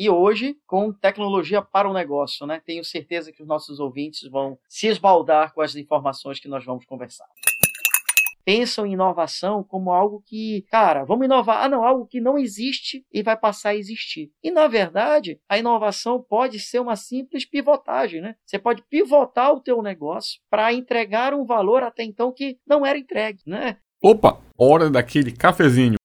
e hoje com tecnologia para o negócio, né? Tenho certeza que os nossos ouvintes vão se esbaldar com as informações que nós vamos conversar pensam em inovação como algo que, cara, vamos inovar. Ah, não, algo que não existe e vai passar a existir. E, na verdade, a inovação pode ser uma simples pivotagem, né? Você pode pivotar o teu negócio para entregar um valor até então que não era entregue, né? Opa, hora daquele cafezinho.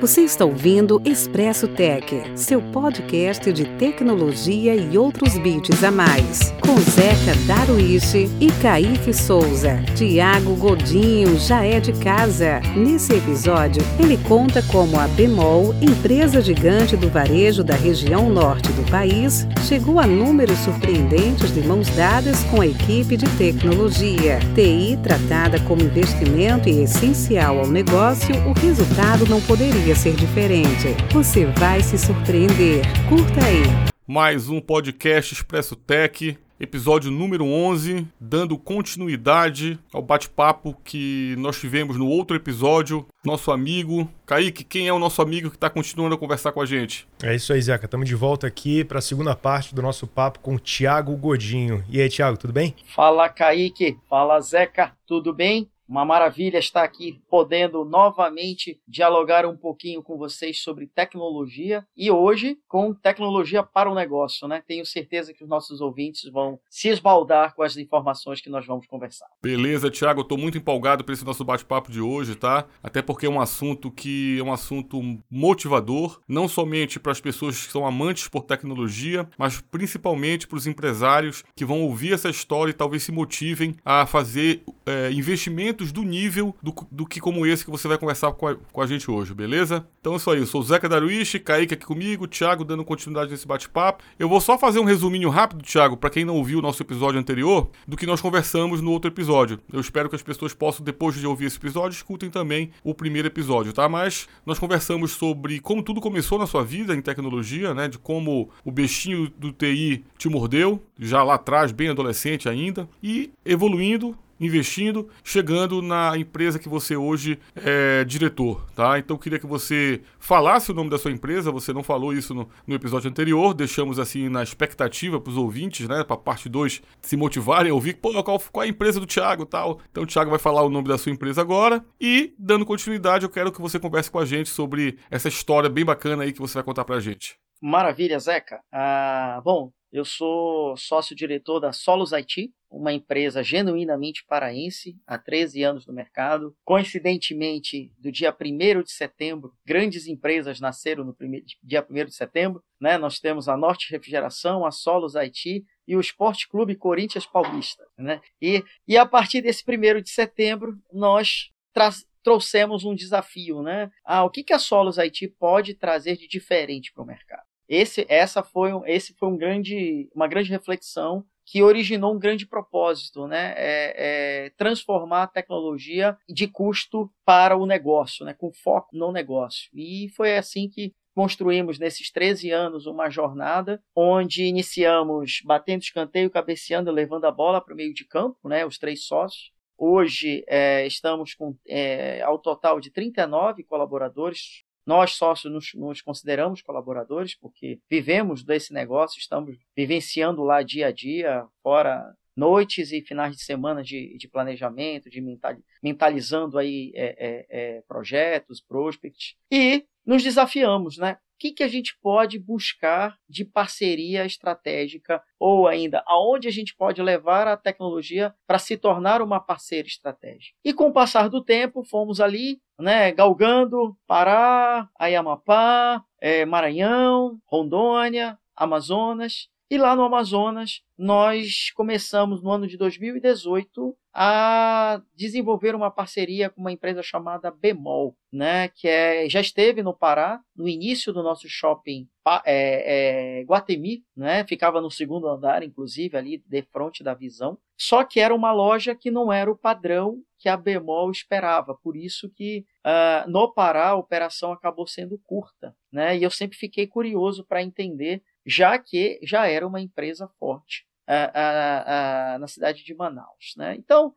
Você está ouvindo Expresso Tech, seu podcast de tecnologia e outros bits a mais. Com Zeca Daruishi e Kaique Souza. Tiago Godinho já é de casa. Nesse episódio, ele conta como a Bemol, empresa gigante do varejo da região norte do país, chegou a números surpreendentes de mãos dadas com a equipe de tecnologia. TI tratada como investimento e essencial ao negócio, o resultado não poderia poderia ser diferente. Você vai se surpreender. Curta aí. Mais um podcast Expresso Tech, episódio número 11, dando continuidade ao bate-papo que nós tivemos no outro episódio. Nosso amigo, Kaique, quem é o nosso amigo que está continuando a conversar com a gente? É isso aí, Zeca. Estamos de volta aqui para a segunda parte do nosso papo com o Thiago Godinho. E aí, Thiago, tudo bem? Fala, Kaique. Fala, Zeca. Tudo bem? Uma maravilha estar aqui podendo novamente dialogar um pouquinho com vocês sobre tecnologia e hoje com tecnologia para o negócio, né? Tenho certeza que os nossos ouvintes vão se esbaldar com as informações que nós vamos conversar. Beleza, Thiago, eu estou muito empolgado para esse nosso bate-papo de hoje, tá? Até porque é um assunto que é um assunto motivador, não somente para as pessoas que são amantes por tecnologia, mas principalmente para os empresários que vão ouvir essa história e talvez se motivem a fazer é, investimento do nível do, do que como esse que você vai conversar com a, com a gente hoje, beleza? Então é isso aí, eu sou o Zeca Daruishi, Kaique aqui comigo, Thiago dando continuidade nesse bate-papo. Eu vou só fazer um resuminho rápido, Thiago, para quem não ouviu o nosso episódio anterior, do que nós conversamos no outro episódio. Eu espero que as pessoas possam, depois de ouvir esse episódio, escutem também o primeiro episódio, tá? Mas nós conversamos sobre como tudo começou na sua vida em tecnologia, né? De como o bestinho do TI te mordeu, já lá atrás, bem adolescente ainda, e evoluindo investindo, chegando na empresa que você hoje é diretor, tá? Então queria que você falasse o nome da sua empresa, você não falou isso no, no episódio anterior, deixamos assim na expectativa para os ouvintes, né, para parte 2 se motivarem a ouvir, pô, qual, qual é a empresa do Thiago tal. Então o Thiago vai falar o nome da sua empresa agora e, dando continuidade, eu quero que você converse com a gente sobre essa história bem bacana aí que você vai contar para a gente. Maravilha, Zeca. Ah, bom, eu sou sócio-diretor da Solos IT, uma empresa genuinamente paraense, há 13 anos no mercado. Coincidentemente, do dia 1 de setembro, grandes empresas nasceram no primeiro, dia 1 de setembro. Né? Nós temos a Norte Refrigeração, a Solos IT e o Esporte Clube Corinthians Paulista. Né? E, e a partir desse 1 de setembro, nós trouxemos um desafio. Né? Ah, o que, que a Solos IT pode trazer de diferente para o mercado? Esse, essa foi, esse foi um grande, uma grande reflexão que originou um grande propósito, né? É, é transformar a tecnologia de custo para o negócio, né? com foco no negócio. E foi assim que construímos nesses 13 anos uma jornada onde iniciamos batendo escanteio, cabeceando, levando a bola para o meio de campo, né? os três sócios. Hoje é, estamos com, é, ao total de 39 colaboradores, nós, sócios, nos, nos, consideramos colaboradores, porque vivemos desse negócio, estamos vivenciando lá dia a dia, fora noites e finais de semana de, de planejamento, de mentalizando aí é, é, é, projetos, prospects, e nos desafiamos, né? Que, que a gente pode buscar de parceria estratégica ou ainda aonde a gente pode levar a tecnologia para se tornar uma parceira estratégica. E com o passar do tempo, fomos ali, né, galgando Pará, Ayamapá, é, Maranhão, Rondônia, Amazonas. E lá no Amazonas, nós começamos no ano de 2018 a desenvolver uma parceria com uma empresa chamada Bemol, né, que é, já esteve no Pará, no início do nosso shopping é, é, Guatemi, né, ficava no segundo andar, inclusive, ali de frente da visão, só que era uma loja que não era o padrão que a Bemol esperava, por isso que uh, no Pará a operação acabou sendo curta, né, e eu sempre fiquei curioso para entender, já que já era uma empresa forte na cidade de Manaus. Né? Então,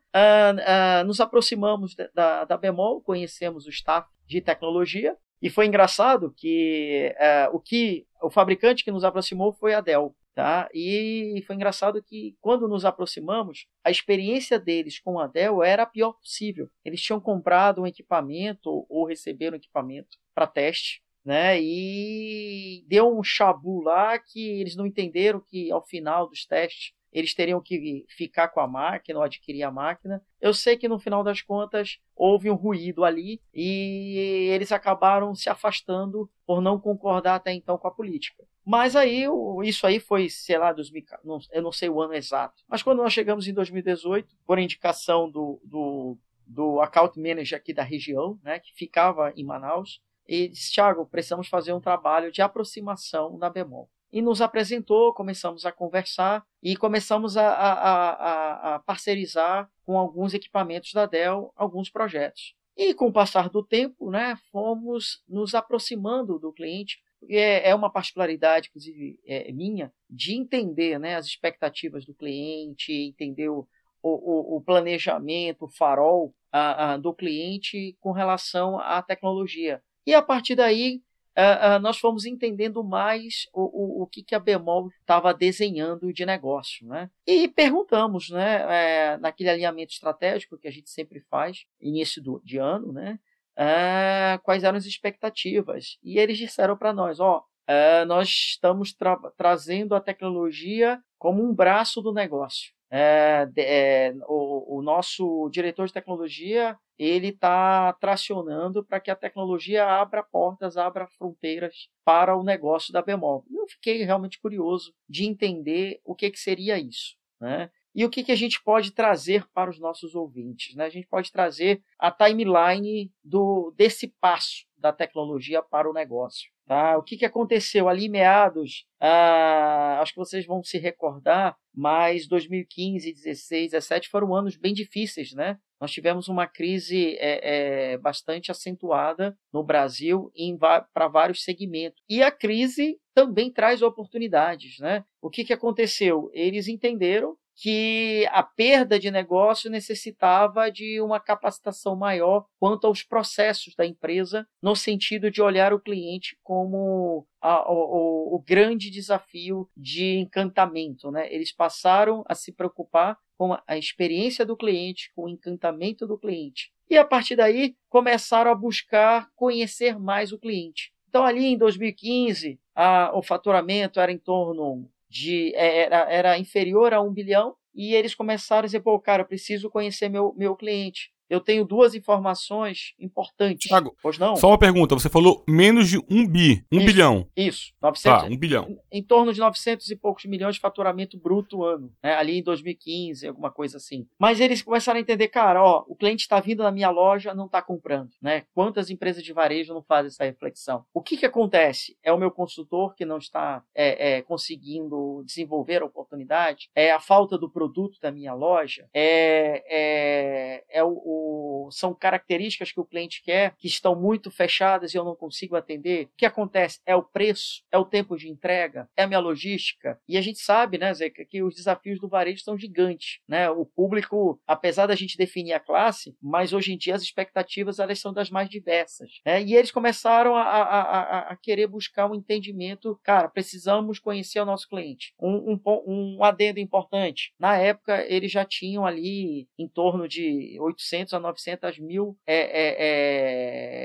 nos aproximamos da, da Bemol, conhecemos o staff de tecnologia, e foi engraçado que o que o fabricante que nos aproximou foi a Dell. Tá? E foi engraçado que quando nos aproximamos, a experiência deles com a Dell era a pior possível. Eles tinham comprado um equipamento ou receberam um equipamento para teste, né? E deu um chabu lá que eles não entenderam que ao final dos testes eles teriam que ficar com a máquina ou adquirir a máquina. Eu sei que no final das contas houve um ruído ali e eles acabaram se afastando por não concordar até então com a política. Mas aí, isso aí foi, sei lá, 2000, não, eu não sei o ano exato. Mas quando nós chegamos em 2018, por indicação do, do, do account manager aqui da região, né, que ficava em Manaus, ele disse, Thiago, precisamos fazer um trabalho de aproximação na Bemol. E nos apresentou, começamos a conversar e começamos a, a, a, a parcerizar com alguns equipamentos da Dell alguns projetos. E com o passar do tempo, né, fomos nos aproximando do cliente é, é uma particularidade, inclusive, é, minha, de entender né, as expectativas do cliente, entender o, o, o planejamento, o farol a, a, do cliente com relação à tecnologia. E a partir daí, a, nós fomos entendendo mais o, o, o que, que a Bemol estava desenhando de negócio. Né? E perguntamos, né, é, naquele alinhamento estratégico que a gente sempre faz, início do, de ano, né, é, quais eram as expectativas. E eles disseram para nós: ó, é, nós estamos tra trazendo a tecnologia como um braço do negócio. É, é, o, o, nosso diretor de tecnologia ele está tracionando para que a tecnologia abra portas, abra fronteiras para o negócio da Bemol. Eu fiquei realmente curioso de entender o que, que seria isso. Né? E o que, que a gente pode trazer para os nossos ouvintes? Né? A gente pode trazer a timeline do, desse passo da tecnologia para o negócio. Tá? O que, que aconteceu ali meados? Ah, acho que vocês vão se recordar, mas 2015, 16, 17 foram anos bem difíceis, né? Nós tivemos uma crise é, é, bastante acentuada no Brasil para vários segmentos. E a crise também traz oportunidades, né? O que, que aconteceu? Eles entenderam que a perda de negócio necessitava de uma capacitação maior quanto aos processos da empresa, no sentido de olhar o cliente como a, o, o, grande desafio de encantamento. Né? Eles passaram a se preocupar com a experiência do cliente, com o encantamento do cliente. E a partir daí começaram a buscar conhecer mais o cliente. Então, ali em 2015, a, o faturamento era em torno de é, era, era inferior a um bilhão e eles começaram a dizer, pô, cara, eu preciso conhecer meu, meu cliente eu tenho duas informações importantes. Thiago, pois não? Só uma pergunta. Você falou menos de um bi, um isso, bilhão. Isso, 900. Tá, um bilhão. Em, em, torno de 900 e poucos milhões de faturamento bruto ano, né? ali em 2015, alguma coisa assim. Mas eles começaram a entender, cara, ó, o cliente está vindo na minha loja, não está comprando, né? Quantas empresas de varejo não fazem essa reflexão? O que que acontece? É o meu consultor que não está é, é, conseguindo desenvolver a oportunidade? É a falta do produto da minha loja? É, é, é o são características que o cliente quer, que estão muito fechadas e eu não consigo atender. O que acontece? É o preço, é o tempo de entrega, é a minha logística. E a gente sabe, né, Zeca, que os desafios do varejo são gigantes. Né? O público, apesar da gente definir a classe, mas hoje em dia as expectativas elas são das mais diversas. Né? E eles começaram a, a, a, a, querer buscar um entendimento. Cara, precisamos conhecer o nosso cliente. Um, um, um adendo importante. Na época, eles já tinham ali em torno de 800 a 900 mil é, é,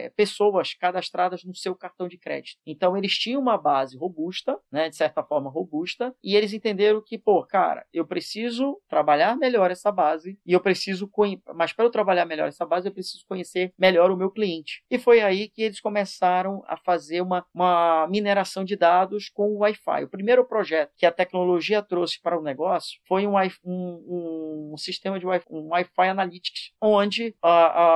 é, pessoas cadastradas no seu cartão de crédito. Então eles tinham uma base robusta, né, de certa forma robusta, e eles entenderam que, pô, cara, eu preciso trabalhar melhor essa base e eu preciso, mas para eu trabalhar melhor essa base, eu preciso conhecer melhor o meu cliente. E foi aí que eles começaram a fazer uma, uma mineração de dados com o Wi-Fi. O primeiro projeto que a tecnologia trouxe para o negócio foi um, um, um sistema de Wi-Fi, um Wi-Fi Analytics, onde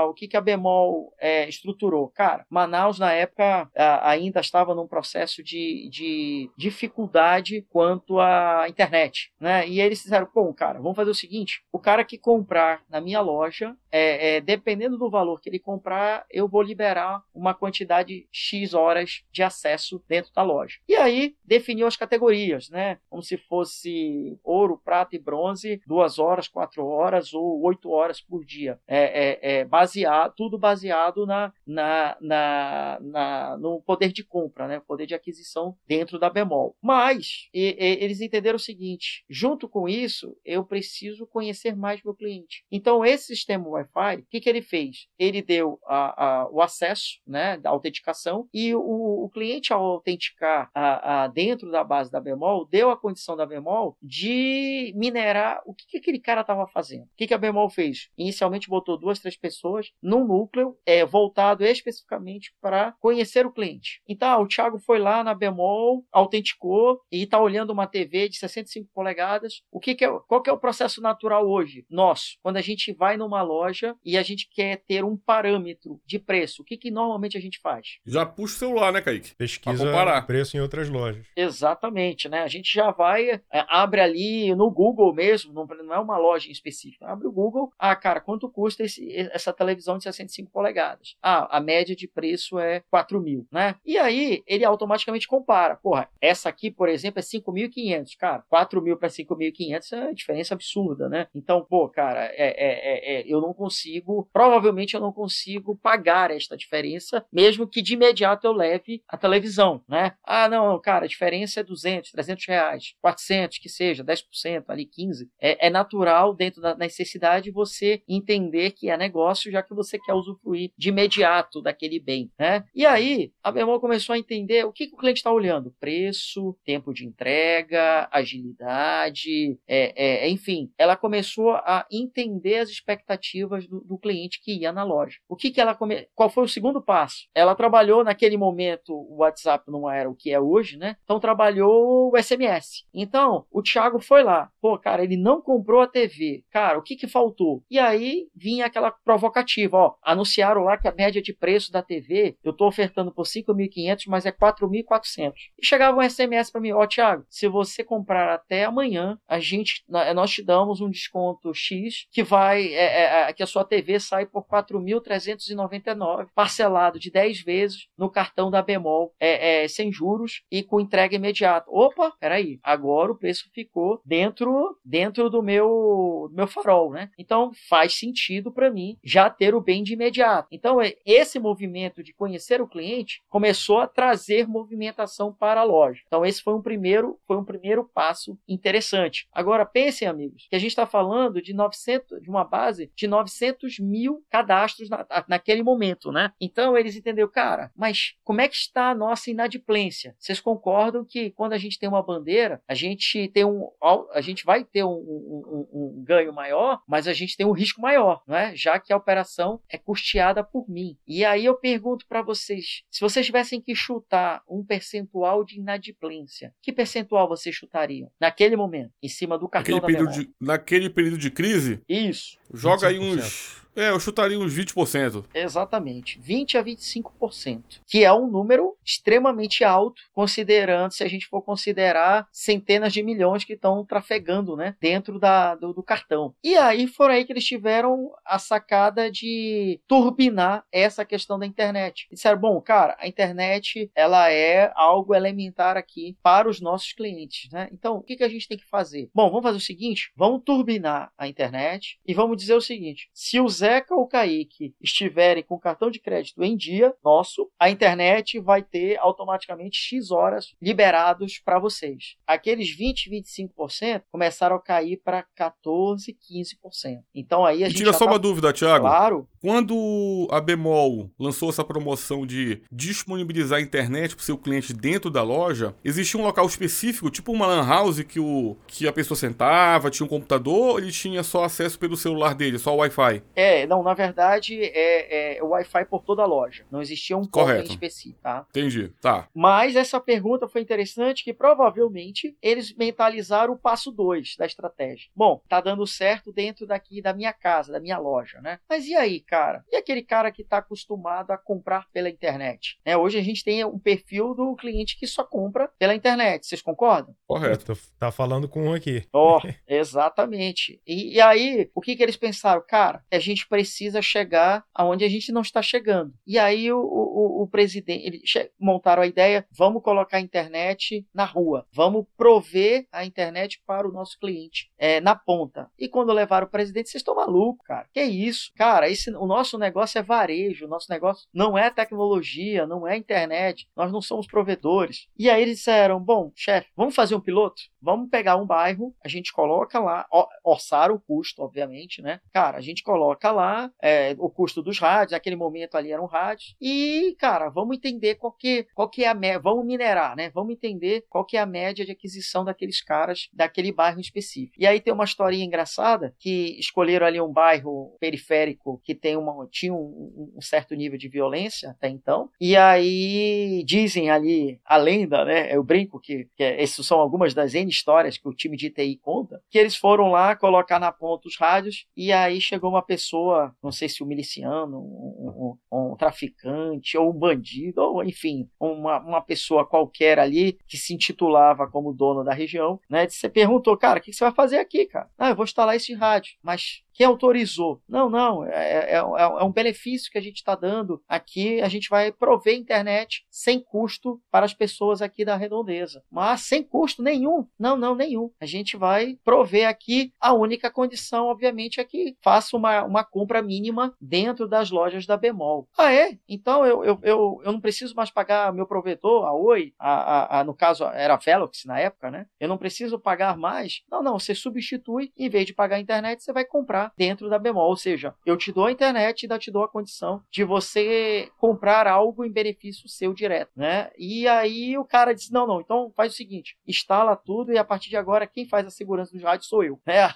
o que, que a Bemol é, estruturou? Cara, Manaus, na época, ainda estava num processo de, de dificuldade quanto à internet. Né? E eles disseram, pô, cara, vamos fazer o seguinte: o cara que comprar na minha loja é, é, dependendo do valor que ele comprar, eu vou liberar uma quantidade X horas de acesso dentro da loja. E aí definiu as categorias, né? Como se fosse ouro, prata e bronze, duas horas, quatro horas ou oito horas por dia. É, é, é baseado, tudo baseado na, na, na, na, no poder de compra, né? Poder de aquisição dentro da bemol. Mas e, e, eles entenderam o seguinte: junto com isso, eu preciso conhecer mais meu cliente. Então, esse sistema Wi-Fi, o que, que ele fez? Ele deu a, a, o acesso né, da autenticação e o, o cliente, ao autenticar a, dentro da base da bemol, deu a condição da bemol de minerar o que, que aquele cara estava fazendo. O que, que a bemol fez? Inicialmente botou duas, três pessoas num núcleo é, voltado especificamente para conhecer o cliente. Então, o Thiago foi lá na bemol, autenticou e está olhando uma TV de 65 polegadas. O que, que é, qual que é o processo natural hoje? Nosso, quando a gente vai numa loja e a gente quer ter um parâmetro de preço, o que, que normalmente a gente faz? Já puxa o celular, né, Kaique? Pesquisa o preço em outras lojas. Exatamente, né? A gente já vai, é, abre ali no Google mesmo, não, não, é uma loja em específico, abre o Google, ah, cara, quanto custa esse, essa televisão de 65 polegadas? Ah, a média de preço é 4 mil, né? E aí ele automaticamente compara. Porra, essa aqui, por exemplo, é 5.500. Cara, 4 mil para 5.500 é diferença absurda, né? Então, pô, cara, é, é, é, é, eu não consigo, provavelmente eu não consigo pagar esta diferença, mesmo que de imediato eu leve a televisão, né? Ah, não, cara, a diferença é 200, 300 reais, 400, que seja, 10%, ali 15%. É, é natural, dentro da necessidade, você entender que é negócio, já que você quer usufruir de imediato daquele bem, né? E aí, a Bemol começou a entender o que, que o cliente está olhando: preço, tempo de entrega, agilidade, é, é, enfim, ela começou a entender as expectativas do, do cliente que ia na loja. O que, que ela come... Qual foi o segundo passo? Ela trabalhou naquele momento, o WhatsApp não era o que é hoje, né? Então trabalhou o SMS. Então, o Thiago foi lá. Pô, cara, ele não comprou a TV. Cara, o que que faltou? E aí vinha aquela provocativa, ó. Anunciaram lá que a média de preço da TV, eu tô ofertando por 5.500, mas é 4.400. E chegava um SMS para mim, ó, Thiago, se você comprar até amanhã, a gente, nós te damos um desconto X que vai, é, é, que a sua TV sai por 4.399, parcelado de 10 vezes no cartão da Bemol, é, é, sem juros e com entrega imediata. Opa, peraí, agora o preço ficou dentro, dentro do meu, do meu farol, né? Então faz sentido para mim já ter o bem de imediato. Então é, esse movimento de conhecer o cliente começou a trazer movimentação para a loja. Então esse foi um primeiro, foi um primeiro passo interessante. Agora pensem, amigos, que a gente está falando de 900, de uma base de 900 mil cadastros na, naquele momento, né? Então eles entenderam, cara, mas como é que está a nossa inadimplência? Vocês concordam que quando a gente tem uma bandeira, a gente tem um, a gente vai ter um, um, um, um ganho maior, mas a gente tem um risco maior, não é? Já que a operação é custeada por mim. E aí eu pergunto para vocês, se vocês tivessem que chutar um percentual de inadimplência, que percentual vocês chutariam naquele momento, em cima do cartão naquele da período de, Naquele período de crise? Isso. Joga aí uns é, eu chutaria uns 20%. Exatamente, 20 a 25%, que é um número extremamente alto, considerando se a gente for considerar centenas de milhões que estão trafegando, né, dentro da, do, do cartão. E aí foram aí que eles tiveram a sacada de turbinar essa questão da internet. E disseram, bom, cara, a internet ela é algo elementar aqui para os nossos clientes, né? Então, o que, que a gente tem que fazer? Bom, vamos fazer o seguinte, vamos turbinar a internet e vamos dizer o seguinte, se os Zeca ou Kaique estiverem com cartão de crédito em dia nosso, a internet vai ter automaticamente X horas liberados para vocês. Aqueles 20, 25% começaram a cair para 14, 15%. Então aí a e gente. Tira só tá... uma dúvida, Thiago. Claro. Quando a Bemol lançou essa promoção de disponibilizar a internet para o seu cliente dentro da loja, existia um local específico, tipo uma lan house que, o, que a pessoa sentava, tinha um computador, ou ele tinha só acesso pelo celular dele, só o Wi-Fi? É, é, não, na verdade é, é o Wi-Fi por toda a loja. Não existia um ponto em específico, tá? Entendi, tá. Mas essa pergunta foi interessante que provavelmente eles mentalizaram o passo 2 da estratégia. Bom, tá dando certo dentro daqui da minha casa, da minha loja, né? Mas e aí, cara? E aquele cara que está acostumado a comprar pela internet? Né? Hoje a gente tem um perfil do cliente que só compra pela internet. Vocês concordam? Correto. Tá falando com um aqui. Oh, exatamente. E, e aí, o que, que eles pensaram? Cara, a gente precisa chegar aonde a gente não está chegando. E aí o, o, o presidente, eles montaram a ideia, vamos colocar a internet na rua, vamos prover a internet para o nosso cliente é, na ponta. E quando levaram o presidente, vocês estão malucos, cara. Que isso? Cara, esse, o nosso negócio é varejo, o nosso negócio não é tecnologia, não é internet, nós não somos provedores. E aí eles disseram, bom, chefe, vamos fazer um piloto? Vamos pegar um bairro, a gente coloca lá, orçar o custo, obviamente, né? Cara, a gente coloca lá é, o custo dos rádios, naquele momento ali eram rádios, e, cara, vamos entender qual que, qual que é a média, vamos minerar, né? Vamos entender qual que é a média de aquisição daqueles caras daquele bairro específico. E aí tem uma historinha engraçada que escolheram ali um bairro periférico que tem uma, tinha um, um certo nível de violência até então, e aí dizem ali a lenda, né? Eu brinco que, que essas são algumas das N histórias que o time de TI conta, que eles foram lá colocar na ponta os rádios e aí chegou uma pessoa, não sei se um miliciano, um, um, um traficante ou um bandido, ou enfim, uma, uma pessoa qualquer ali que se intitulava como dono da região, né? Você perguntou, cara, o que você vai fazer aqui, cara? Ah, eu vou instalar esse rádio, mas quem autorizou? Não, não, é, é, é, é um benefício que a gente está dando aqui. A gente vai prover internet sem custo para as pessoas aqui da redondeza. Mas sem custo nenhum. Não, não, nenhum. A gente vai prover aqui. A única condição, obviamente, é que faça uma, uma compra mínima dentro das lojas da Bemol. Ah, é? Então eu, eu, eu, eu não preciso mais pagar meu provedor, a Oi, a, a, a, no caso era a Velox na época, né? Eu não preciso pagar mais. Não, não, você substitui, em vez de pagar a internet, você vai comprar dentro da bemol. Ou seja, eu te dou a internet e ainda te dou a condição de você comprar algo em benefício seu direto, né? E aí o cara disse: não, não, então faz o seguinte, instala tudo e a partir de agora quem faz a segurança dos rádios sou eu. Né?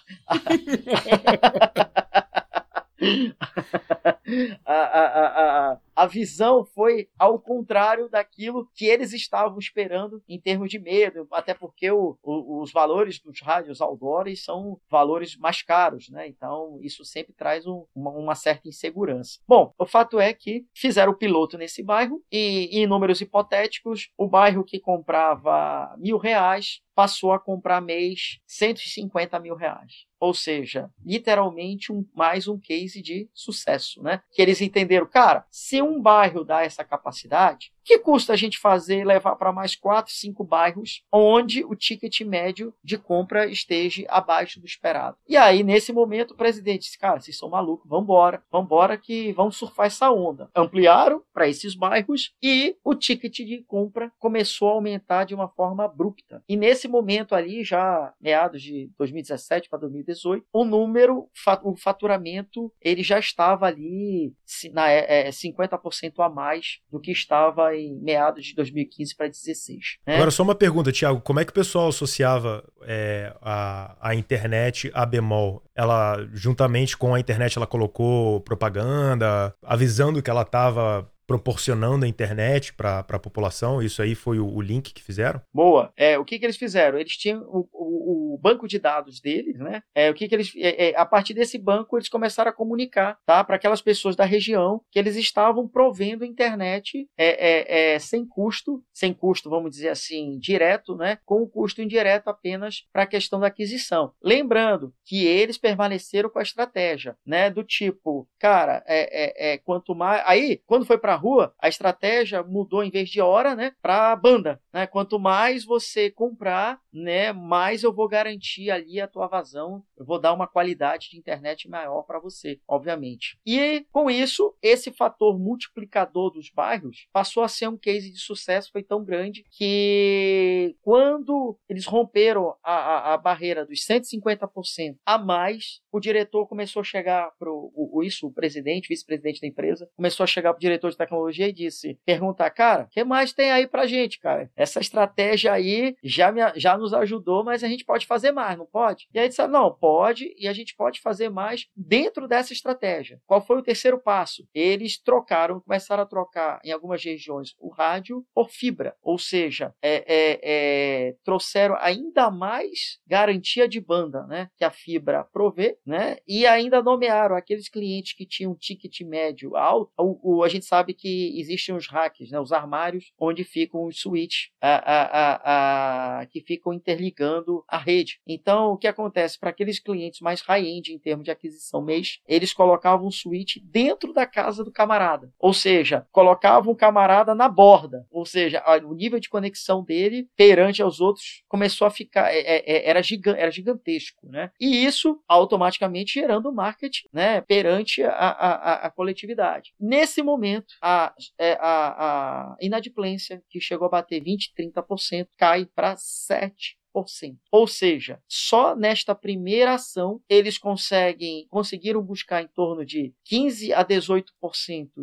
a, a, a, a visão foi ao contrário daquilo que eles estavam esperando em termos de medo, até porque o, o, os valores dos rádios outdoors são valores mais caros, né? Então isso sempre traz um, uma, uma, certa insegurança. Bom, o fato é que fizeram o piloto nesse bairro e, em números hipotéticos, o bairro que comprava mil reais passou a comprar mês 150 mil reais. Ou seja, literalmente um, mais um case de sucesso, né? Que eles entenderam, cara, se bairro dá essa capacidade, que custa a gente fazer levar para mais quatro, cinco bairros onde o ticket médio de compra esteja abaixo do esperado? E aí, nesse momento, o presidente disse: Cara, vocês são malucos, vambora, vambora que vamos surfar essa onda. Ampliaram para esses bairros e o ticket de compra começou a aumentar de uma forma abrupta. E nesse momento ali, já meados de 2017 para 2018, o número, o faturamento, ele já estava ali na, é, 50% é, a mais do que estava em meados de 2015 para 2016. Né? Agora, só uma pergunta, Tiago: como é que o pessoal associava é, a, a internet a bemol? Ela, juntamente com a internet, ela colocou propaganda, avisando que ela estava proporcionando a internet para a população? Isso aí foi o, o, link que fizeram? Boa. É, o que, que eles fizeram? Eles tinham o, o, o banco de dados deles, né? É, o que, que eles, é, é, a partir desse banco, eles começaram a comunicar tá, para aquelas pessoas da região que eles estavam provendo internet é, é, é, sem custo, sem custo, vamos dizer assim, direto, né? Com o custo indireto apenas para a questão da aquisição. Lembrando que eles permaneceram com a estratégia, né? Do tipo, cara, é, é quanto mais. Aí, quando foi para rua, a estratégia mudou em vez de hora, né, para banda, né? Quanto mais você comprar, né, mais eu vou garantir ali a tua vazão, eu vou dar uma qualidade de internet maior para você, obviamente. E com isso, esse fator multiplicador dos bairros passou a ser um case de sucesso, foi tão grande que quando eles romperam a, a, a barreira dos 150% a mais, o diretor começou a chegar para o isso, o presidente, vice-presidente da empresa, começou a chegar para o diretor de tecnologia e disse, perguntar, cara, o que mais tem aí pra gente, cara? Essa estratégia aí já, me, já nos ajudou, mas a gente pode fazer mais, não pode? E aí disse, não, pode, e a gente pode fazer mais dentro dessa estratégia. Qual foi o terceiro passo? Eles trocaram, começaram a trocar em algumas regiões o rádio por fibra, ou seja, é, é, é, trouxeram ainda mais garantia de banda, né, que a fibra provê, né, e ainda nomearam aqueles clientes que tinham um ticket médio alto. O, o, a gente sabe que existem os hacks, né, os armários onde ficam os switches a, a, a, que ficam interligando a rede. Então, o que acontece para aqueles clientes mais high-end em termos de aquisição mês, eles colocavam um switch dentro da casa do camarada, ou seja, colocavam o camarada na borda, ou seja, o nível de conexão dele perante aos outros começou a ficar é, é, é era, era gigantesco, né? E isso automaticamente gerando marketing, né, perante a, a, a coletividade. Nesse momento, a, é, a, a inadimplência que chegou a bater 20, 30% cai para 7 ou seja, só nesta primeira ação eles conseguem conseguiram buscar em torno de 15 a 18%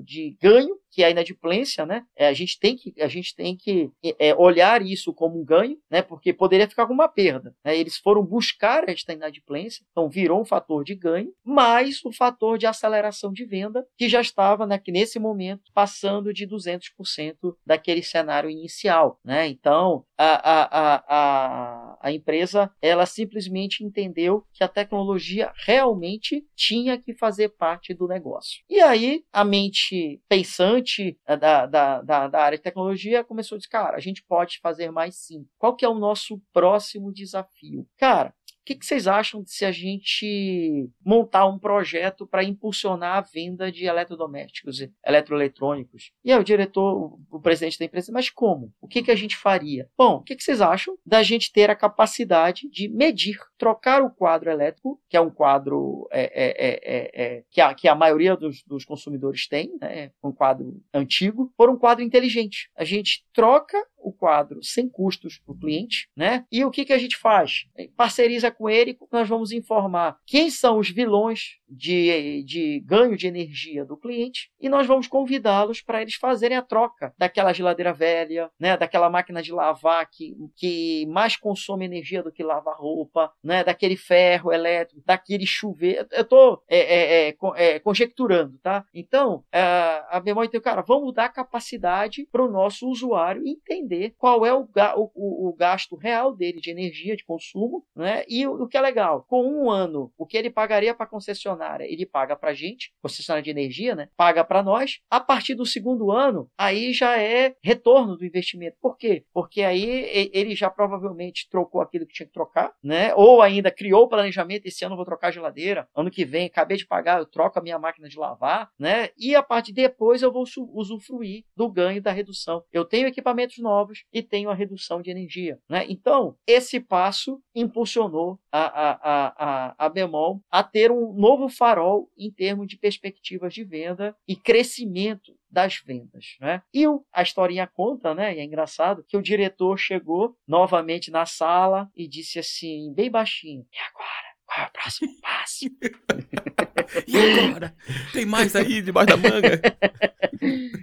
de ganho que é a inadimplência, né? É, a gente tem que, a gente tem que é, olhar isso como um ganho, né? Porque poderia ficar como uma perda. Né? Eles foram buscar esta inadimplência, então virou um fator de ganho, mais o fator de aceleração de venda, que já estava né, nesse momento passando de 200% daquele cenário inicial, né? Então a, a, a, a empresa ela simplesmente entendeu que a tecnologia realmente tinha que fazer parte do negócio. E aí a mente pensante eh, da, da, da, da, área de tecnologia começou a dizer, cara, a gente pode fazer mais sim. Qual que é o nosso próximo desafio? Cara, o que, que, vocês acham de se a gente montar um projeto para impulsionar a venda de eletrodomésticos, eletroeletrônicos? E aí o diretor, o presidente da empresa, mas como? O que, que a gente faria? Bom, o que, que vocês acham da gente ter a capacidade de medir, trocar o quadro elétrico, que é um quadro é, é, é, é que, a, que a maioria dos, dos consumidores tem, né, um quadro antigo, por um quadro inteligente. A gente troca o quadro sem custos para o cliente, né? E o que, que a gente faz? Parceriza com ele, nós vamos informar quem são os vilões de, de ganho de energia do cliente e nós vamos convidá-los para eles fazerem a troca daquela geladeira velha, né, daquela máquina de lavar que, que mais consome energia do que lava roupa, né, daquele ferro elétrico, daquele chuveiro. Eu estou é, é, é, é, conjecturando, tá? Então, a memória tem, cara, vamos dar capacidade para o nosso usuário entender qual é o, o, o, gasto real dele de energia, de consumo, né? E o, o que é legal, com um ano, o que ele pagaria para concessionar concessionária, ele paga para a gente, concessionária de energia, né? Paga para nós. A partir do segundo ano, aí já é retorno do investimento. Por quê? Porque aí ele já provavelmente trocou aquilo que tinha que trocar, né? Ou ainda criou o planejamento, esse ano eu vou trocar a geladeira, ano que vem acabei de pagar, eu troco a minha máquina de lavar, né? E a partir de depois eu vou usufruir do ganho da redução. Eu tenho equipamentos novos e tenho a redução de energia, né? Então, esse passo impulsionou a, a, a, a, a Bemol a ter um novo farol em termos de perspectivas de venda e crescimento das vendas. Né? E a historinha conta, né, e é engraçado, que o diretor chegou novamente na sala e disse assim, bem baixinho, e agora? Qual é o próximo passo? e agora? Tem mais aí debaixo da manga?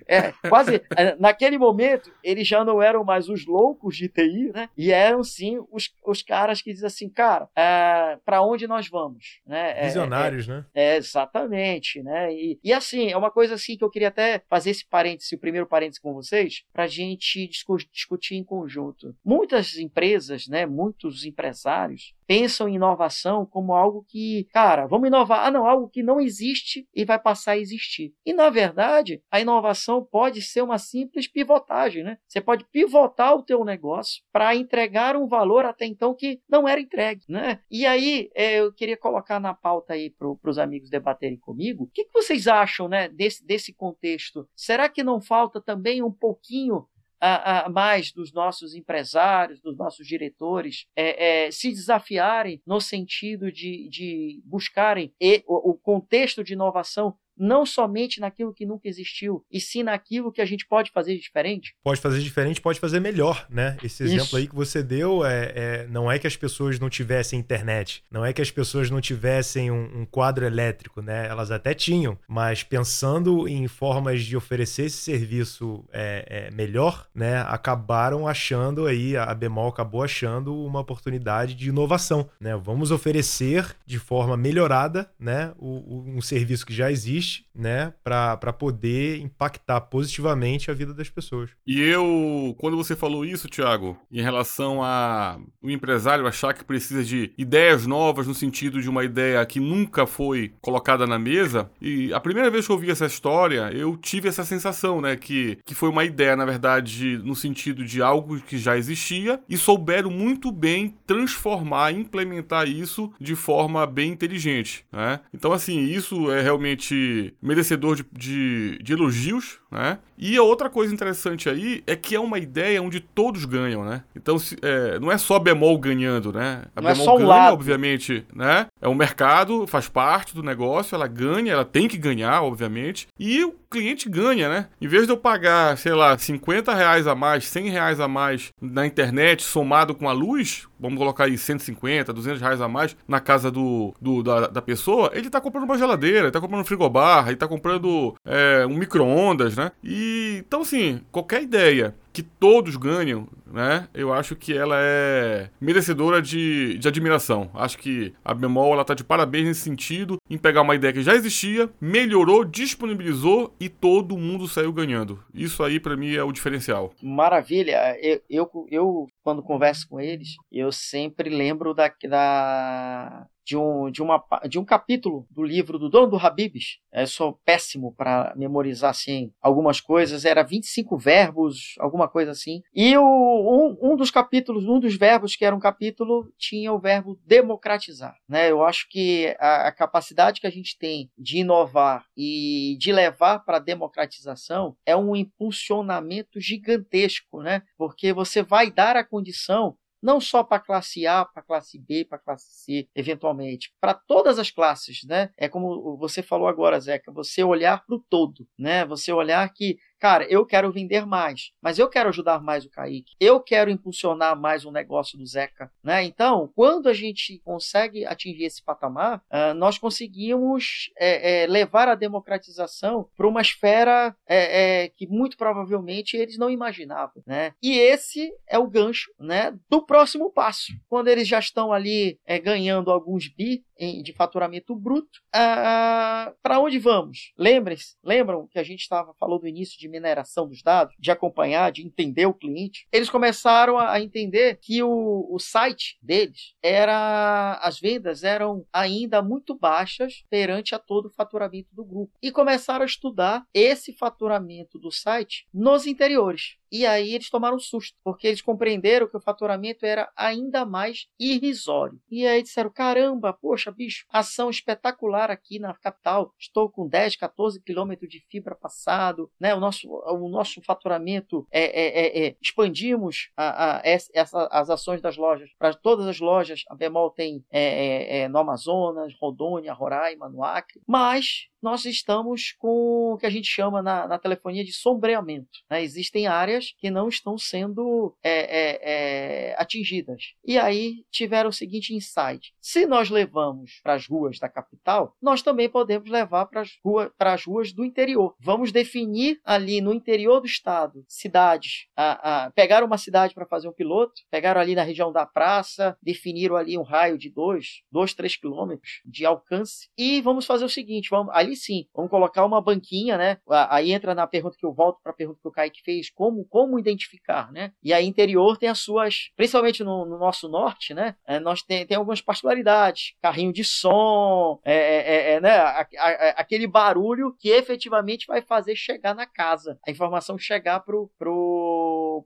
É, quase. É, naquele momento, eles já não eram mais os loucos de TI, né? E eram sim os, os caras que dizem assim, cara, é, para onde nós vamos? Né? É, Visionários, é, né? É, exatamente, né? E, e assim, é uma coisa assim que eu queria até fazer esse parêntese, o primeiro parêntese com vocês, para a gente discutir em conjunto. Muitas empresas, né? Muitos empresários pensam em inovação como algo que, cara, vamos inovar. Ah, não, algo que não existe e vai passar a existir. E na verdade, a inovação pode ser uma simples pivotagem, né? Você pode pivotar o teu negócio para entregar um valor até então que não era entregue, né? E aí é, eu queria colocar na pauta aí para os amigos debaterem comigo. O que, que vocês acham, né, desse, desse contexto? Será que não falta também um pouquinho a, a, mais dos nossos empresários, dos nossos diretores, é, é, se desafiarem no sentido de, de buscarem e, o, o, contexto de inovação não somente naquilo que nunca existiu, e sim naquilo que a gente pode fazer diferente? Pode fazer diferente, pode fazer melhor, né? Esse exemplo Isso. aí que você deu é, é, não é que as pessoas não tivessem internet, não é que as pessoas não tivessem um, um quadro elétrico, né? Elas até tinham, mas pensando em formas de oferecer esse serviço é, é, melhor, né? Acabaram achando aí, a Bemol acabou achando uma oportunidade de inovação, né? Vamos oferecer de forma melhorada, né? O, o, um serviço que já existe, né? Para poder impactar positivamente a vida das pessoas. E eu, quando você falou isso, Thiago, em relação a o empresário achar que precisa de ideias novas no sentido de uma ideia que nunca foi colocada na mesa, e a primeira vez que eu ouvi essa história, eu tive essa sensação, né, que, que foi uma ideia, na verdade, no sentido de algo que já existia e souberam muito bem transformar, implementar isso de forma bem inteligente, né? Então, assim, isso é realmente merecedor de, de, de elogios, né? E a outra coisa interessante aí é que é uma ideia onde todos ganham, né? Então, se, é, não é só bemol ganhando, né? A não é bemol é só um ganha, lado. obviamente, né? É o mercado, faz parte do negócio, ela ganha, ela tem que ganhar, obviamente. E o cliente ganha, né? Em vez de eu pagar, sei lá, 50 reais a mais, 100 reais a mais na internet, somado com a luz, vamos colocar aí 150, 200 reais a mais na casa do, do da, da, pessoa, ele tá comprando uma geladeira, ele tá comprando um frigobar, ele tá comprando é, um micro-ondas, né? E, então, assim, qualquer ideia que todos ganham, né? Eu acho que ela é merecedora de, de admiração. Acho que a Bemol ela tá de parabéns nesse sentido, em pegar uma ideia que já existia, melhorou, disponibilizou e todo mundo saiu ganhando. Isso aí para mim é o diferencial. Maravilha. Eu, eu, eu, quando converso com eles, eu sempre lembro da, da de um, de, uma, de um capítulo do livro do dono do Habibs. Eu sou péssimo para memorizar assim, algumas coisas. Era 25 verbos, alguma coisa assim. E o, um, um dos capítulos, um dos verbos que era um capítulo, tinha o verbo democratizar. Né? Eu acho que a, a capacidade que a gente tem de inovar e de levar para a democratização é um impulsionamento gigantesco, né? porque você vai dar a condição não só para classe A, para classe B, para classe C, eventualmente, para todas as classes, né? É como você falou agora, Zeca, você olhar para o todo, né? Você olhar que Cara, eu quero vender mais, mas eu quero ajudar mais o Kaique. Eu quero impulsionar mais o negócio do Zeca, né? Então, quando a gente consegue atingir esse patamar, uh, nós conseguimos é, é, levar a democratização para uma esfera é, é, que muito provavelmente eles não imaginavam, né? E esse é o gancho, né, do próximo passo. Quando eles já estão ali é, ganhando alguns bi de faturamento bruto, uh, para onde vamos? Lembrem-se, lembram que a gente estava falou do início de mineração dos dados, de acompanhar, de entender o cliente, eles começaram a entender que o, o site deles era. As vendas eram ainda muito baixas perante a todo o faturamento do grupo. E começaram a estudar esse faturamento do site nos interiores. E aí eles tomaram um susto, porque eles compreenderam que o faturamento era ainda mais irrisório. E aí disseram: caramba, poxa, bicho, ação espetacular aqui na capital. Estou com 10, 14 quilômetros de fibra passado, né? O nosso, o nosso faturamento é, é, é, é expandimos a, a, essa, as ações das lojas para todas as lojas. A Bemol tem é, é, é, no Amazonas, Rondônia, Roraima, no Acre, mas nós estamos com o que a gente chama na, na telefonia de sombreamento. Né? Existem áreas que não estão sendo é, é, é, atingidas. E aí tiveram o seguinte insight: se nós levamos para as ruas da capital, nós também podemos levar para as ruas, ruas do interior. Vamos definir ali no interior do estado cidades, a, a, pegaram uma cidade para fazer um piloto, pegaram ali na região da praça, definiram ali um raio de 2, 2, 3 quilômetros de alcance e vamos fazer o seguinte: vamos ali sim, vamos colocar uma banquinha, né? Aí entra na pergunta que eu volto para a pergunta que o Kaique fez, como, como identificar, né? E aí interior tem as suas, principalmente no, no nosso norte, né? É, nós tem, tem algumas particularidades, carrinho de som, é, é, é, é né? A, a, a, aquele barulho que efetivamente vai fazer chegar na casa, a informação chegar pro,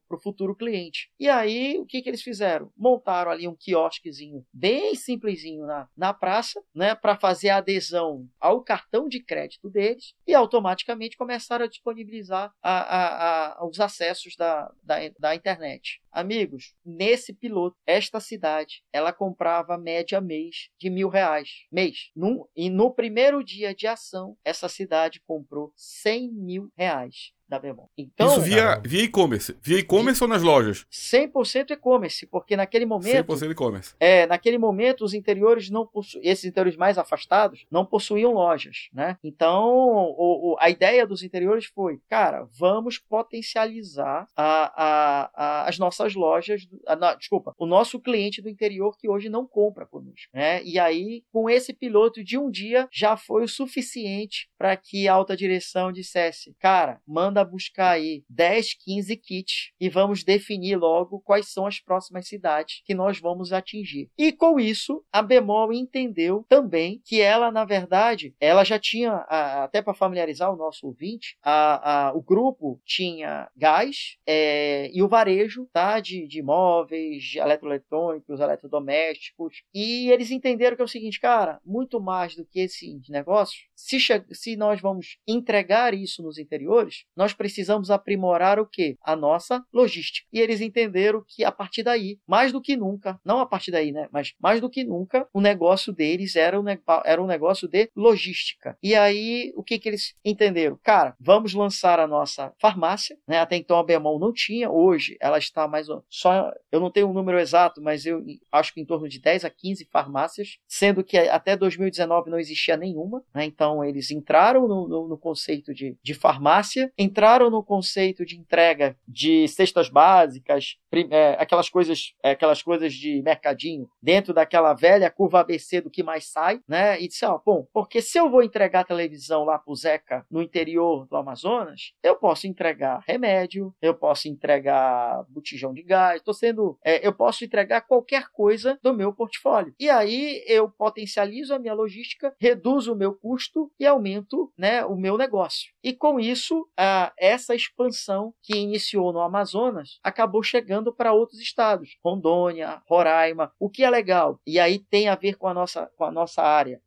pro futuro cliente. E aí o que que eles fizeram? Montaram ali um quiosquezinho bem simplesinho na, na praça, né? Para fazer a adesão ao cartão de crédito deles e automaticamente começaram a disponibilizar a, a, a, os acessos da, da, da internet. Amigos, nesse piloto, esta cidade, ela comprava média mês de mil reais. Mês. Num, e no primeiro dia de ação, essa cidade comprou 100 mil reais da Bemol. Então, Isso via, via e-commerce. Via e-commerce ou nas lojas? 100% e-commerce, porque naquele momento... 100% e-commerce. É, naquele momento os interiores não possu... esses interiores mais afastados não possuíam lojas, né? Então, o, o, a ideia dos interiores foi, cara, vamos potencializar a, a, a as nossas lojas, a, desculpa, o nosso cliente do interior que hoje não compra conosco, né? E aí, com esse piloto de um dia, já foi o suficiente para que a alta direção dissesse, cara, manda manda buscar aí 10, 15 kits e vamos definir logo quais são as próximas cidades que nós vamos atingir. E com isso, a Bemol entendeu também que ela, na verdade, ela já tinha, até para familiarizar o nosso ouvinte, a, a, o grupo tinha gás é, e o varejo tá, de, de imóveis, eletroeletrônicos, eletrodomésticos, e eles entenderam que é o seguinte, cara, muito mais do que esse negócio, se, se nós vamos entregar isso nos interiores, nós precisamos aprimorar o que? A nossa logística. E eles entenderam que a partir daí, mais do que nunca, não a partir daí, né? Mas mais do que nunca, o negócio deles era um, era um negócio de logística. E aí, o que, que eles entenderam? Cara, vamos lançar a nossa farmácia, né? Até então a Bemol não tinha, hoje ela está mais só, eu não tenho um número exato, mas eu acho que em torno de 10 a 15 farmácias, sendo que até 2019 não existia nenhuma, né? Então eles entraram no, no, no conceito de, de farmácia, entraram no conceito de entrega de cestas básicas, é, aquelas coisas, é, aquelas coisas de mercadinho, dentro daquela velha curva ABC do que mais sai, né? E disse, ó, bom, porque se eu vou entregar televisão lá pro Zeca no interior do Amazonas, eu posso entregar remédio, eu posso entregar botijão de gás, estou sendo, é, eu posso entregar qualquer coisa do meu portfólio. E aí eu potencializo a minha logística, reduzo o meu custo e aumento, né, o meu negócio. E com isso, a essa expansão que iniciou no Amazonas acabou chegando para outros estados, Rondônia, Roraima, o que é legal. E aí tem a ver com a nossa, com a nossa área.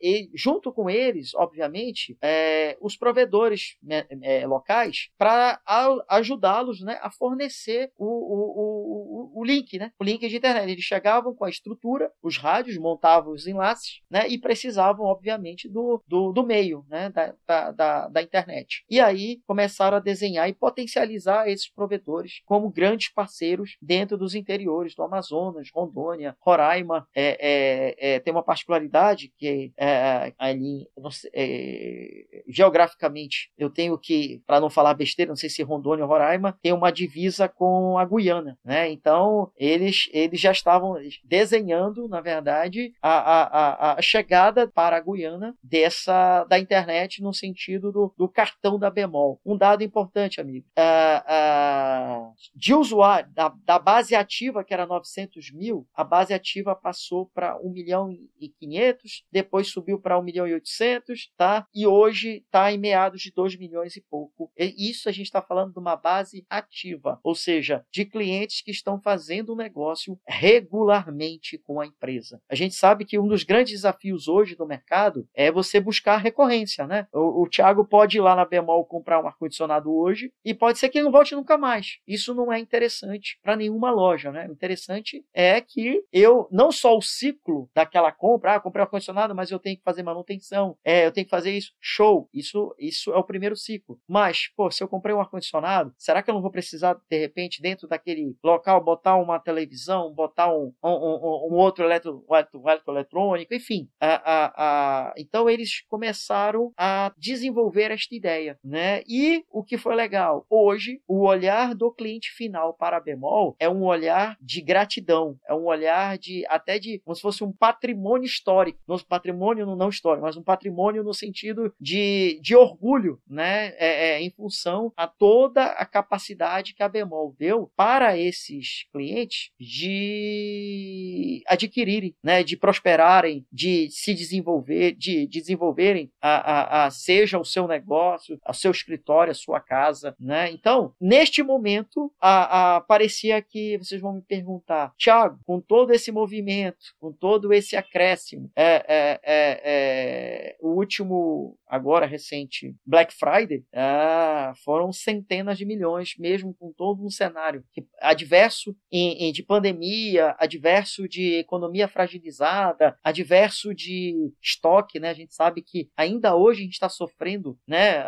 E junto com eles, obviamente, é, os provedores né, é, locais para ajudá-los né, a fornecer o, o, o, o, link, né, o link de internet. Eles chegavam com a estrutura, os rádios, montavam os enlaces né, e precisavam, obviamente, do, do, do meio né, da, da, da internet. E aí começaram a desenhar e potencializar esses provedores como grandes parceiros dentro dos interiores do Amazonas, Rondônia, Roraima. É, é, é, tem uma particularidade que é, ali, sei, é, geograficamente, eu tenho que, para não falar besteira, não sei se Rondônia ou Roraima, tem uma divisa com a Guiana. Né? Então, eles, eles já estavam desenhando, na verdade, a, a, a chegada para a Guiana dessa da internet no sentido do, do cartão da bemol. Um dado importante, amigo. Uh, uh, de usuário, da, da, base ativa, que era 900 mil, a base ativa passou para 1 milhão e 500, depois subiu para 1 milhão e 800, tá? E hoje está em meados de 2 milhões e pouco. E isso a gente está falando de uma base ativa, ou seja, de clientes que estão fazendo o um negócio regularmente com a empresa. A gente sabe que um dos grandes desafios hoje do mercado é você buscar recorrência, né? O, o Thiago pode ir lá na Bemol comprar um ar-condicionado hoje e pode ser que ele não volte nunca mais. Isso não é interessante para nenhuma loja, né? O interessante é que eu, não só o ciclo daquela compra, ah, comprei um ar-condicionado, mas eu tenho que fazer manutenção, é, eu tenho que fazer isso, show, isso, isso é o primeiro ciclo. Mas, pô, se eu comprei um ar-condicionado, será que eu não vou precisar, de repente, dentro daquele local, botar uma televisão, botar um, um, um, um outro eletro, um eletroeletrônico, enfim. A, a, a, então eles começaram a desenvolver esta ideia, né? E o que foi legal, hoje o olhar do cliente final para a Bemol é um olhar de gratidão, é um olhar de até de como se fosse um patrimônio histórico, não patrimônio não histórico, mas um patrimônio no sentido de, de orgulho, né? É, é, em função a toda a capacidade que a Bemol deu para esses clientes de adquirirem, né? De prosperarem, de se desenvolver, de, de desenvolverem a, a, a, seja o seu negócio, o seu escritório, a sua casa, né? Então, neste momento, a, a, parecia que vocês vão me perguntar, Thiago, com todo esse movimento, com todo esse acréscimo, é, é, é, é o último, agora recente, Black Friday, ah, foram centenas de milhões, mesmo com todo um cenário adverso em, em, de pandemia, adverso de economia fragilizada, adverso de estoque, né? A gente sabe que ainda hoje a gente está sofrendo, né?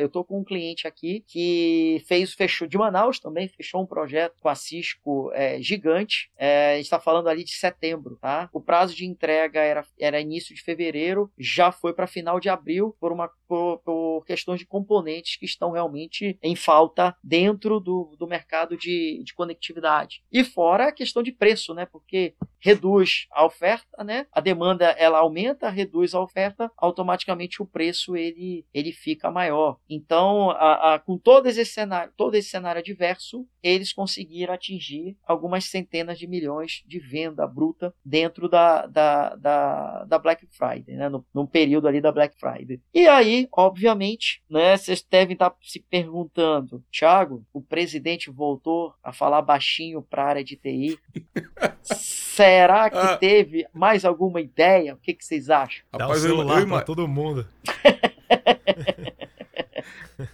Eu estou com um cliente aqui que fez, fechou de Manaus também, fechou um projeto com a Cisco é, gigante. É, a gente está falando ali de setembro, tá? O prazo de entrega era, era início de fevereiro, já foi para final de abril por uma por, por, questões de componentes que estão realmente em falta dentro do, do mercado de, de conectividade. E fora a questão de preço, né? Porque reduz a oferta, né? A demanda ela aumenta, reduz a oferta, automaticamente o preço ele, ele fica maior. Então, a, a, com todo esse cenário, todo esse cenário adverso, eles conseguiram atingir algumas centenas de milhões de venda bruta dentro da, da, da, da Black Friday, né? No, num período ali da Black Friday. E aí, obviamente, né? Vocês devem estar se perguntando, Thiago, o presidente voltou a falar baixinho para a área de TI. Será que ah. teve mais alguma ideia? O que, que vocês acham? Rapaz, o celular eu, eu, todo mundo.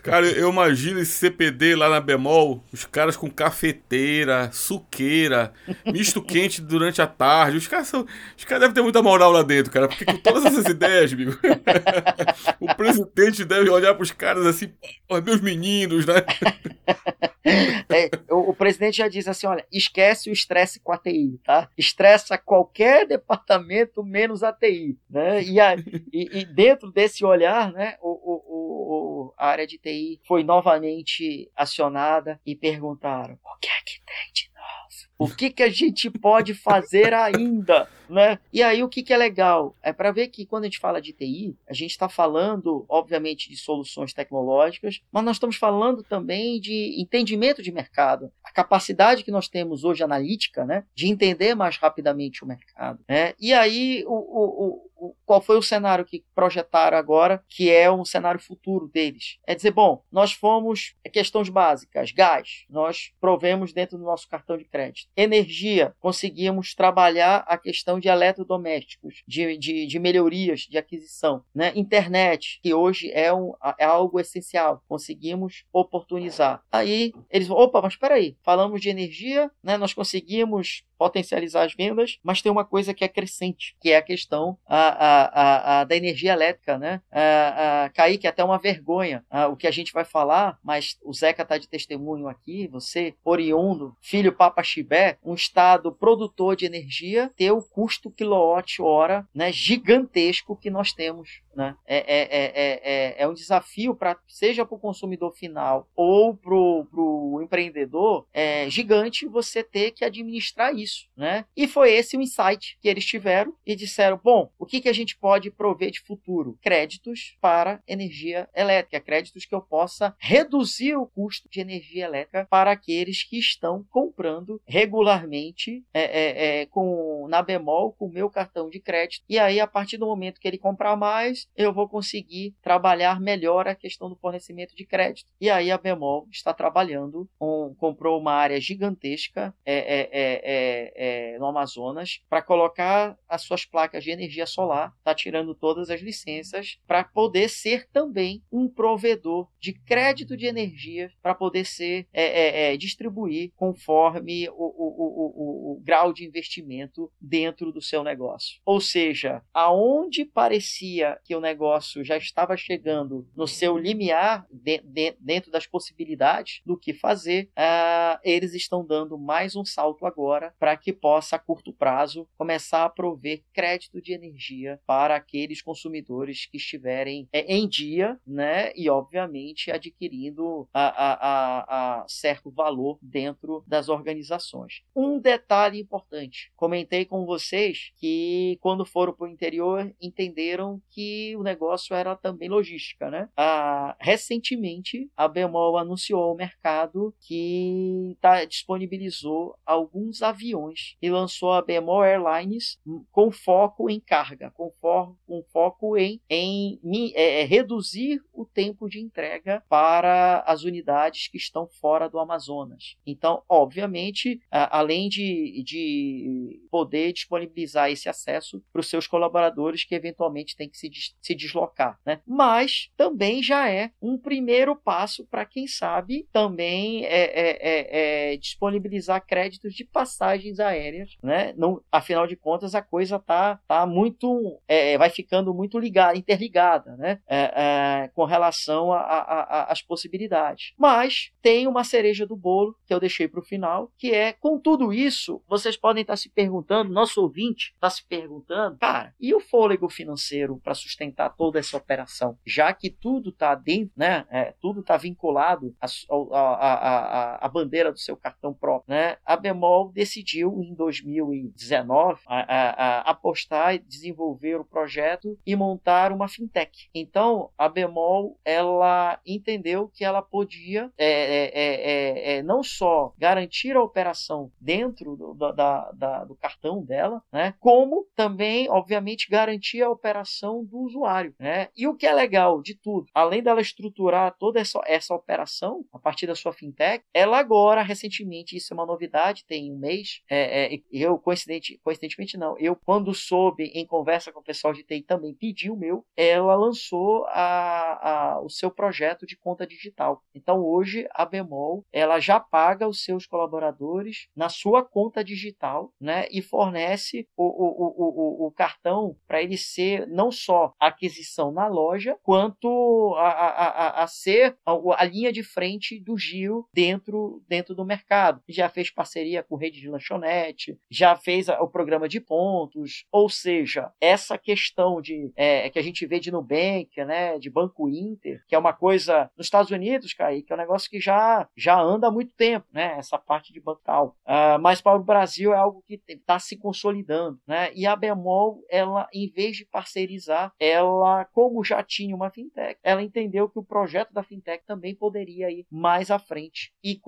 Cara, eu imagino esse CPD lá na Bemol, os caras com cafeteira, suqueira, misto quente durante a tarde. Os caras, são, os caras devem ter muita moral lá dentro, cara, porque com todas essas ideias, amigo, o presidente deve olhar pros caras assim, meus meninos, né? É, o, o, presidente já diz assim: olha, esquece o estresse com a TI, tá? Estressa qualquer departamento menos a TI, né? E, a, e, e dentro desse olhar, né, o, o, o, a área de TI foi novamente acionada e perguntaram: o que é que tem de o que, que a gente pode fazer ainda? Né? E aí, o que, que é legal? É para ver que quando a gente fala de TI, a gente está falando, obviamente, de soluções tecnológicas, mas nós estamos falando também de entendimento de mercado. A capacidade que nós temos hoje analítica né, de entender mais rapidamente o mercado. Né? E aí, o, o, o, qual foi o cenário que projetaram agora, que é um cenário futuro deles? É dizer, bom, nós fomos é questões básicas, gás, nós provemos dentro do nosso cartão de crédito energia, conseguimos trabalhar a questão de eletrodomésticos, de, de, de melhorias de aquisição. Né? Internet, que hoje é, um, é algo essencial, conseguimos oportunizar. Aí eles opa, mas espera aí, falamos de energia, né? nós conseguimos potencializar as vendas, mas tem uma coisa que é crescente, que é a questão a, a, a, da energia elétrica, né? A, a, é até uma vergonha o que a gente vai falar, mas o Zeca está de testemunho aqui, você, oriundo, filho Papa Chibé, um estado produtor de energia, ter o custo quilowatt-hora né, gigantesco que nós temos né? É, é, é, é, um desafio para seja para o consumidor final ou para o empreendedor é gigante você ter que administrar isso, né? E foi esse o insight que eles tiveram e disseram, bom, o que, que a gente pode prover de futuro? Créditos para energia elétrica, créditos que eu possa reduzir o custo de energia elétrica para aqueles que estão comprando regularmente é, é, é, com na bemol com o meu cartão de crédito. E aí, a partir do momento que ele comprar mais, eu vou conseguir trabalhar melhor a questão do fornecimento de crédito. E aí a Bemol está trabalhando, com, comprou uma área gigantesca é, é, é, é, é no Amazonas para colocar as suas placas de energia solar, está tirando todas as licenças para poder ser também um provedor de crédito de energia para poder ser é, distribuir conforme o, o, o, o grau de investimento dentro do seu negócio. Ou seja, aonde parecia que o negócio já estava chegando no seu limiar de, de, dentro das possibilidades do que fazer, uh, eles estão dando mais um salto agora para que possa, a curto prazo, começar a prover crédito de energia para aqueles consumidores que estiverem é, em dia, né? E, obviamente, adquirindo a, a, a, certo valor dentro das organizações. Um detalhe importante: comentei com vocês que quando foram para o interior entenderam que o negócio era também logística, né? Ah, recentemente, a Bemol anunciou ao mercado que tá, disponibilizou alguns aviões milhões e lançou a Bemol Airlines com foco em carga, com, for, com foco em, em é, é, reduzir o tempo de entrega para as unidades que estão fora do Amazonas. Então, obviamente, além de, de poder disponibilizar esse acesso para os seus colaboradores que eventualmente têm que se, se deslocar, né? mas também já é um primeiro passo para quem sabe também é, é, é, é, disponibilizar créditos de passagens aéreas, né? Não, afinal de contas a coisa tá, tá muito é, vai ficando muito ligada, interligada, né? É, com relação às possibilidades. Mas tem uma cereja do bolo que eu deixei para o final, que é com tudo isso vocês podem estar se perguntando, nosso ouvinte está se perguntando, cara, e o fôlego financeiro para sustentar toda essa operação, já que tudo está dentro, né? tudo está vinculado à, bandeira do seu cartão próprio. Né? A Bemol decidiu, em 2019, apostar e desenvolver o projeto e montar uma fintech. Então, a Bemol ela entendeu que ela podia é, é, é, é, é não só garantir a operação dentro do, da, da, do cartão dela, né? como também, obviamente, garantir a operação do usuário. Né? E o que é legal de tudo, além dela estruturar toda essa, essa operação a partir da sua fintech, ela agora, recentemente, isso é uma novidade, tem um mês, é, é, eu, coincidente, coincidentemente não, eu, quando soube, em conversa com o pessoal de TI, também pedi o meu, ela lançou a, a, o seu projeto de conta digital. Então, hoje, a Bemol, ela já paga os seus colaboradores na sua conta digital, né, e fornece o, o, o, o, o cartão para ele ser não só aquisição na loja, quanto a, a, a, a ser a, a, linha de frente do Gil dentro, dentro do mercado. Já fez parceria com rede de lanchonete, já fez o programa de pontos, ou seja, essa questão de é, que a gente vê de Nubank, né, de Banco Inter, que é uma coisa nos Estados Unidos, Kai, que é um negócio que já, já anda há muito tempo, né, essa parte de bancal. Uh, mas para o Brasil é algo que está se consolidando, né, e a Bemol, ela, em vez de parcerizar, ela, como já tinha uma fintech, ela entendeu que o projeto da fintech também poderia ir mais à frente e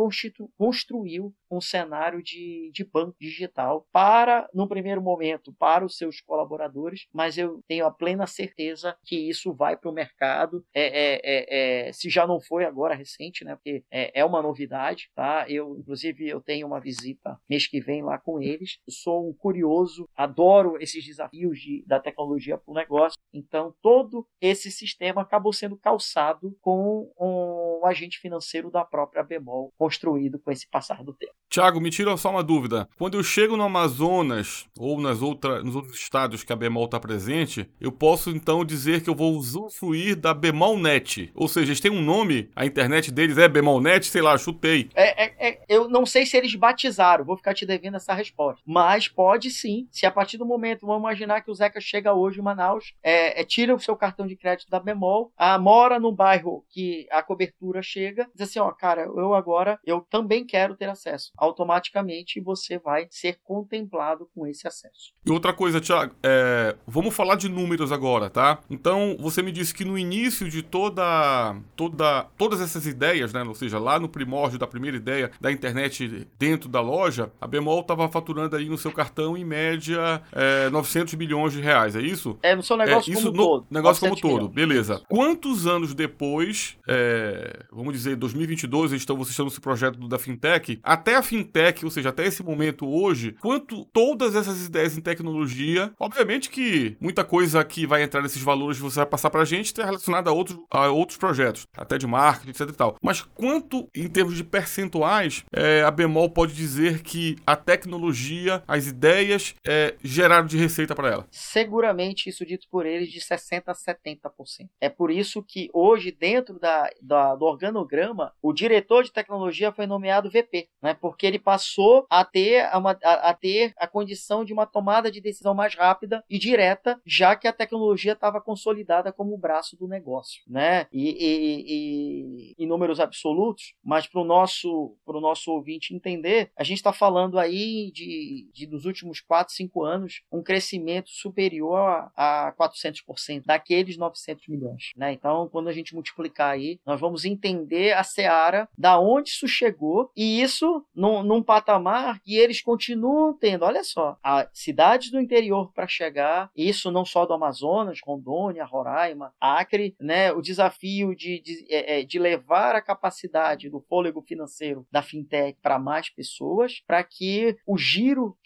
construiu um cenário de, de banco digital para, no primeiro momento, para os seus colaboradores, mas eu tenho a plena certeza que isso vai para o mercado. É, é, é, é, se já não foi agora recente, né? Porque é, é, uma novidade, tá? Eu, inclusive, eu tenho uma visita mês que vem lá com eles. Sou um curioso, adoro esses desafios de, da tecnologia para o negócio. Então, todo esse sistema acabou sendo calçado com um agente financeiro da própria Bemol, construído com esse passar do tempo. Tiago, me tira só uma dúvida. Quando eu chego no Amazonas ou nas outra, nos outros estados que a Bemol está presente, eu posso então dizer que eu vou usufruir da Bemolnet. Ou seja, eles têm um nome, a internet deles é Bemolnet, sei lá, chutei. É, é, é, eu não sei se eles batizaram, vou ficar te devendo essa resposta. Mas pode sim, se a partir do momento, vamos imaginar que o Zeca chega hoje em Manaus, é, é tira o seu cartão de crédito da Bemol, a, mora num bairro que a cobertura chega, diz assim, ó, cara, eu agora, eu também quero ter acesso automaticamente você vai ser contemplado com esse acesso. E outra coisa, Tiago, é, vamos falar de números agora, tá? Então, você me disse que no início de toda, toda, todas essas ideias, né, ou seja, lá no primórdio da primeira ideia da internet dentro da loja, a Bemol estava faturando aí no seu cartão, em média, é, 900 milhões de reais, é isso? É, no seu negócio é, isso como no, todo. Negócio como milhões. todo, beleza. Quantos anos depois, é, vamos dizer, 2022, então vocês estão nesse projeto da Fintech, até a fintech, ou seja, até esse momento hoje, quanto todas essas ideias em tecnologia, obviamente que muita coisa que vai entrar nesses valores você vai passar pra gente está relacionada a outros, a outros projetos, até de marketing, etc e tal. Mas quanto, em termos de percentuais, é, a Bemol pode dizer que a tecnologia, as ideias, é, geraram de receita para ela? Seguramente, isso dito por eles, de 60% a 70%. É por isso que hoje, dentro da, da, do organograma, o diretor de tecnologia foi nomeado VP, né? Porque ele passou a ter, uma, a, a, ter a condição de uma tomada de decisão mais rápida e direta, já que a tecnologia estava consolidada como o braço do negócio, né? E, e, e em números absolutos, mas para o nosso, nosso ouvinte entender, a gente está falando aí de, de, nos últimos 4, 5 anos, um crescimento superior a, a 400% daqueles 900 milhões. Né? Então, quando a gente multiplicar aí, nós vamos entender a seara, da onde isso chegou, e isso num, num patamar que eles continuam tendo. Olha só, as cidades do interior para chegar, isso não só do Amazonas, Rondônia, Roraima, Acre, né? o desafio de, de, é, é, de levar a capacidade do fôlego financeiro da fintech para mais pessoas, para que o giro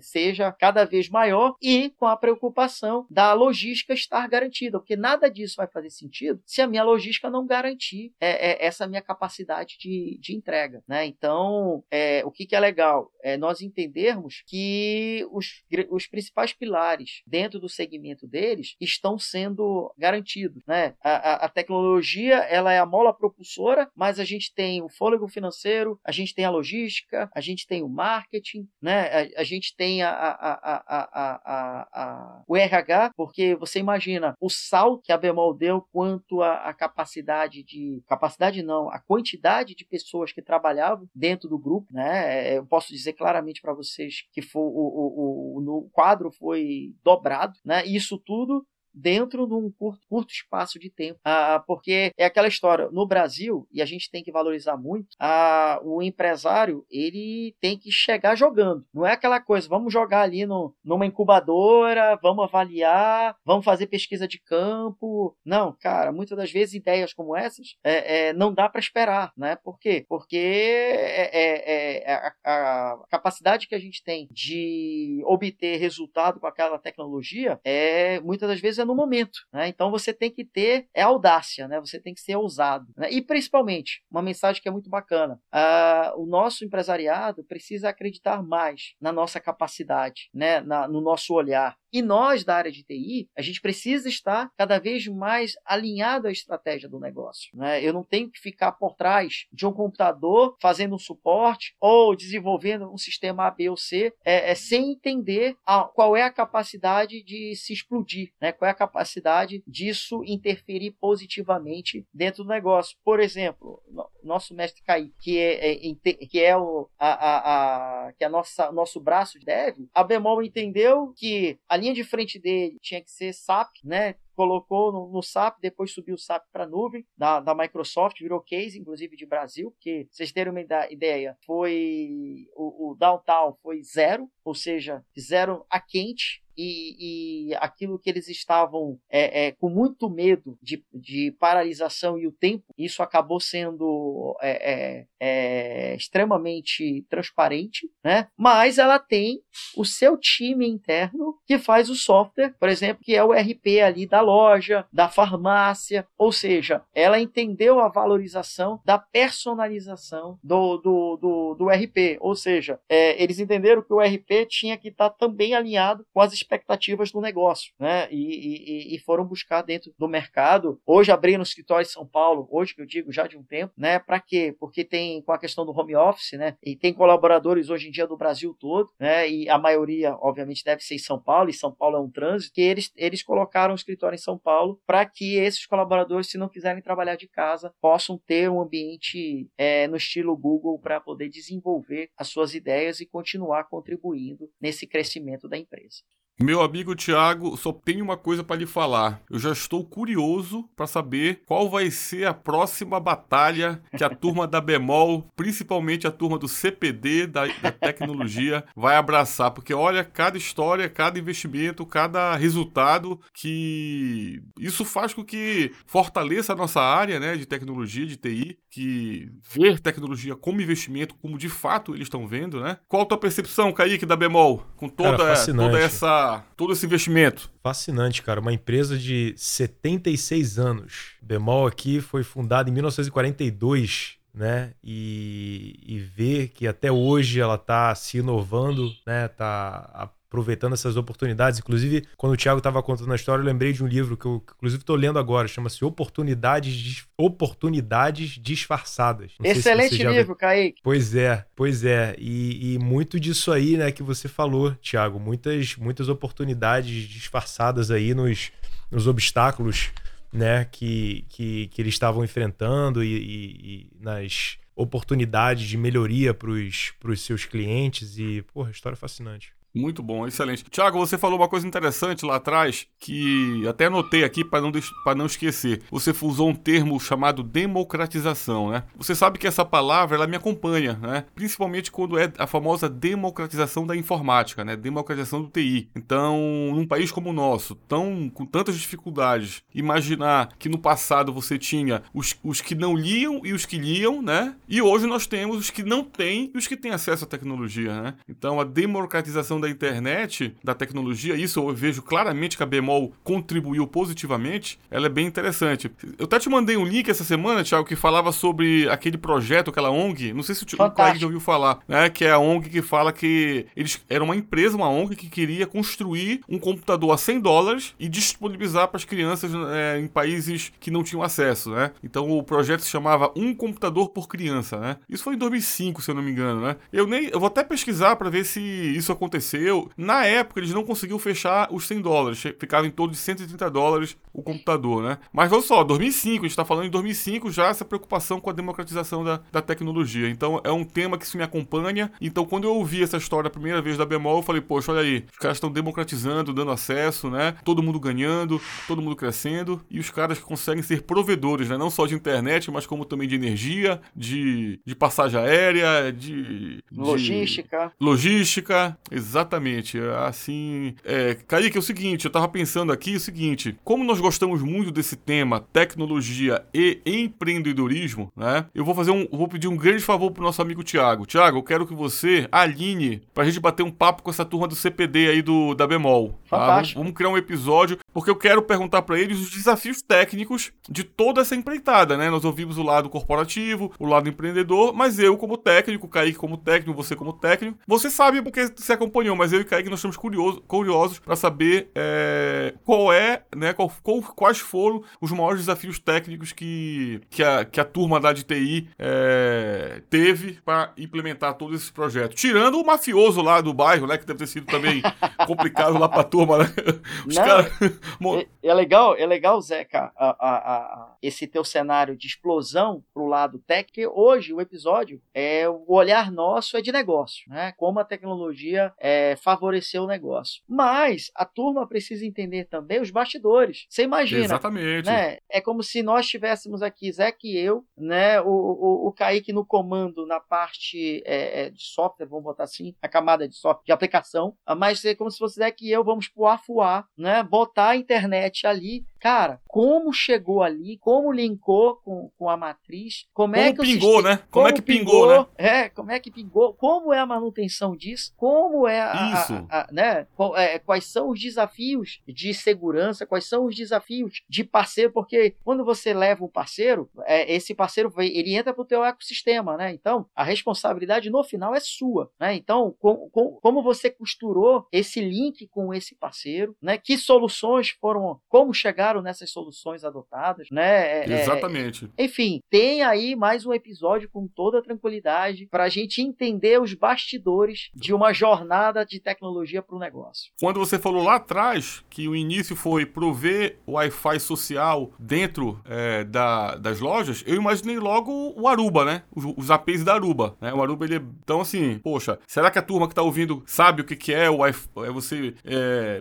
seja cada vez maior e com a preocupação da logística estar garantida, porque nada disso vai fazer sentido se a minha logística não garantir é, é, essa minha capacidade de, de entrega. Né? Então, é, o que, que é legal? É nós entendermos que os, os principais pilares dentro do segmento deles estão sendo garantidos. Né? A, a, a tecnologia ela é a mola propulsora, mas a gente tem o fôlego financeiro, a gente tem a logística, a gente tem o marketing, né? a, a gente tem a, a, o RH, porque você imagina o salto que a Bemol deu quanto à capacidade de. Capacidade não, a quantidade de pessoas que trabalhavam dentro do grupo. Né? Eu posso dizer claramente para vocês que foi, o, o, o, o quadro foi dobrado, né? Isso tudo dentro de um curto, curto espaço de tempo. Ah, porque é aquela história, no Brasil, e a gente tem que valorizar muito, ah, o empresário ele tem que chegar jogando. Não é aquela coisa, vamos jogar ali no, numa incubadora, vamos avaliar, vamos fazer pesquisa de campo. Não, cara, muitas das vezes ideias como essas é, é, não dá para esperar, né? Por quê? Porque é, é, é a, a, capacidade que a gente tem de obter resultado com aquela tecnologia é muitas das vezes no momento. Né? Então você tem que ter é audácia, né? você tem que ser ousado. Né? E principalmente, uma mensagem que é muito bacana: uh, o nosso empresariado precisa acreditar mais na nossa capacidade, né? Na, no nosso olhar. E nós, da área de TI, a gente precisa estar cada vez mais alinhado à estratégia do negócio. Né? Eu não tenho que ficar por trás de um computador fazendo um suporte ou desenvolvendo um sistema A, B ou C é, é sem entender a, qual é a capacidade de se explodir, né? qual é a capacidade disso interferir positivamente dentro do negócio. Por exemplo, nosso mestre Caí, que é, é que é o a, a, a, que é a nossa nosso braço de dev, a Bemol entendeu que a linha de frente dele tinha que ser SAP, né? colocou no, no, SAP, depois subiu o SAP para a nuvem da, da Microsoft, virou case, inclusive de Brasil, porque vocês terem uma ideia, foi o, o downtown foi zero, ou seja, zero a quente, e, e, aquilo que eles estavam é, é, com muito medo de, de, paralisação e o tempo, isso acabou sendo é, é, é, extremamente transparente, né? mas ela tem o seu time interno que faz o software, por exemplo, que é o RP ali da loja, da farmácia, ou seja, ela entendeu a valorização da personalização do, do, do, do RP, ou seja, é, eles entenderam que o RP tinha que estar também alinhado com as expectativas do negócio, né? E, e, e foram buscar dentro do mercado. Hoje abrindo no escritório em São Paulo, hoje que eu digo já de um tempo, né? Para quê? Porque tem com a questão do home office, né? E tem colaboradores hoje em dia do Brasil todo, né? E a maioria, obviamente, deve ser em São Paulo, e São Paulo é um trânsito, que eles, eles colocaram o escritório em São Paulo para que esses colaboradores, se não quiserem trabalhar de casa, possam ter um ambiente é, no estilo Google para poder desenvolver as suas ideias e continuar contribuindo nesse crescimento da empresa. Meu amigo Tiago, só tenho uma coisa para lhe falar. Eu já estou curioso para saber qual vai ser a próxima batalha que a turma da Bemol, principalmente a turma do CPD, da, da tecnologia, vai abraçar. Porque olha, cada história, cada investimento, cada resultado que. Isso faz com que fortaleça a nossa área né, de tecnologia, de TI, que ver tecnologia como investimento, como de fato eles estão vendo, né? Qual a tua percepção, Kaique, da Bemol, com toda, Cara, toda essa todo esse investimento? Fascinante, cara. Uma empresa de 76 anos. Bemol aqui foi fundada em 1942 né? E, e ver que até hoje ela está se inovando, né? Tá aproveitando essas oportunidades. Inclusive, quando o Thiago estava contando a história, eu lembrei de um livro que eu, inclusive, estou lendo agora, chama-se Oportunidades, Oportunidades Disfarçadas. Não Excelente se livro, Kaique. Pois é, pois é. E, e, muito disso aí, né, que você falou, Thiago. Muitas, muitas oportunidades disfarçadas aí nos, nos obstáculos né, que, que, que eles estavam enfrentando e, e, e nas oportunidades de melhoria para os seus clientes e, porra, história fascinante. Muito bom, excelente. Tiago, você falou uma coisa interessante lá atrás que até anotei aqui para não, não esquecer. Você usou um termo chamado democratização, né? Você sabe que essa palavra ela me acompanha, né? Principalmente quando é a famosa democratização da informática, né? Democratização do TI. Então, num país como o nosso, tão com tantas dificuldades, imaginar que no passado você tinha os, os que não liam e os que liam, né? E hoje nós temos os que não têm e os que têm acesso à tecnologia, né? Então, a democratização da internet, da tecnologia, isso eu vejo claramente que a Bemol contribuiu positivamente, ela é bem interessante. Eu até te mandei um link essa semana, Thiago, que falava sobre aquele projeto, aquela ONG, não sei se o Craig já ouviu falar, né? Que é a ONG que fala que eles era uma empresa, uma ONG que queria construir um computador a 100 dólares e disponibilizar para as crianças é, em países que não tinham acesso, né? Então o projeto se chamava Um Computador por Criança, né? Isso foi em 2005, se eu não me engano, né? Eu nem, eu vou até pesquisar para ver se isso aconteceu aconteceu. Na época, eles não conseguiam fechar os 100 dólares. Ficava em torno de 130 dólares o computador, né? Mas olha só, 2005, a gente está falando em 2005 já essa preocupação com a democratização da, da tecnologia. Então é um tema que se me acompanha. Então quando eu ouvi essa história a primeira vez da Bemol, eu falei, poxa, olha aí, os caras estão democratizando, dando acesso, né? Todo mundo ganhando, todo mundo crescendo. E os caras conseguem ser provedores, né? Não só de internet, mas como também de energia, de, de passagem aérea, de, de... Logística. Logística, exatamente Exatamente. Assim, é, Kaique, é o seguinte, eu tava pensando aqui o seguinte, como nós gostamos muito desse tema tecnologia e empreendedorismo, né? Eu vou fazer um, vou pedir um grande favor pro nosso amigo Tiago. Tiago, eu quero que você alinhe pra gente bater um papo com essa turma do CPD aí do da Bemol. Tá? Vamos, vamos, criar um episódio, porque eu quero perguntar para eles os desafios técnicos de toda essa empreitada, né? Nós ouvimos o lado corporativo, o lado empreendedor, mas eu como técnico, Kaique como técnico, você como técnico, você sabe porque você mas eu e Kaique nós estamos curioso, curiosos para saber é, qual é, né, qual, qual, quais foram os maiores desafios técnicos que, que, a, que a turma da de TI é, teve para implementar todos esses projetos. Tirando o mafioso lá do bairro, né, que deve ter sido também complicado lá para a turma, né? Os Não, cara... é, é, legal, é legal, Zeca, a, a, a, esse teu cenário de explosão pro lado que hoje o episódio é o olhar nosso é de negócio, né? Como a tecnologia é é, favorecer o negócio. Mas a turma precisa entender também os bastidores. Você imagina. Exatamente. Né? É como se nós tivéssemos aqui, Zé e eu, né? O, o, o Kaique no comando na parte é, é, de software, vamos botar assim, a camada de software, de aplicação. Mas é como se fosse Zé e eu vamos pro afuar, né? Botar a internet ali Cara, como chegou ali, como linkou com, com a matriz, como, é como é que pingou, né? Como, como, é que pingou, pingou, né? É, como é que pingou, como é a manutenção disso, como é a, Isso. A, a, né? É, quais são os desafios de segurança, quais são os desafios de parceiro, porque quando você leva um parceiro, é, esse parceiro ele entra para o teu ecossistema, né? Então, a responsabilidade no final é sua, né? Então, com, com, como você costurou esse link com esse parceiro, né? Que soluções foram, como chegaram nessas soluções adotadas, né? É, é Exatamente. É, enfim, tem aí mais um episódio com toda a tranquilidade para a gente entender os bastidores de uma jornada de tecnologia para o negócio. Quando você falou lá atrás que o início foi prover Wi-Fi social dentro é, da, das lojas, eu imaginei logo o Aruba, né? Os, os APs da Aruba, né? O Aruba, ele é... Então, assim, poxa, será que a turma que está ouvindo sabe o que, que é o Wi-Fi? É você é,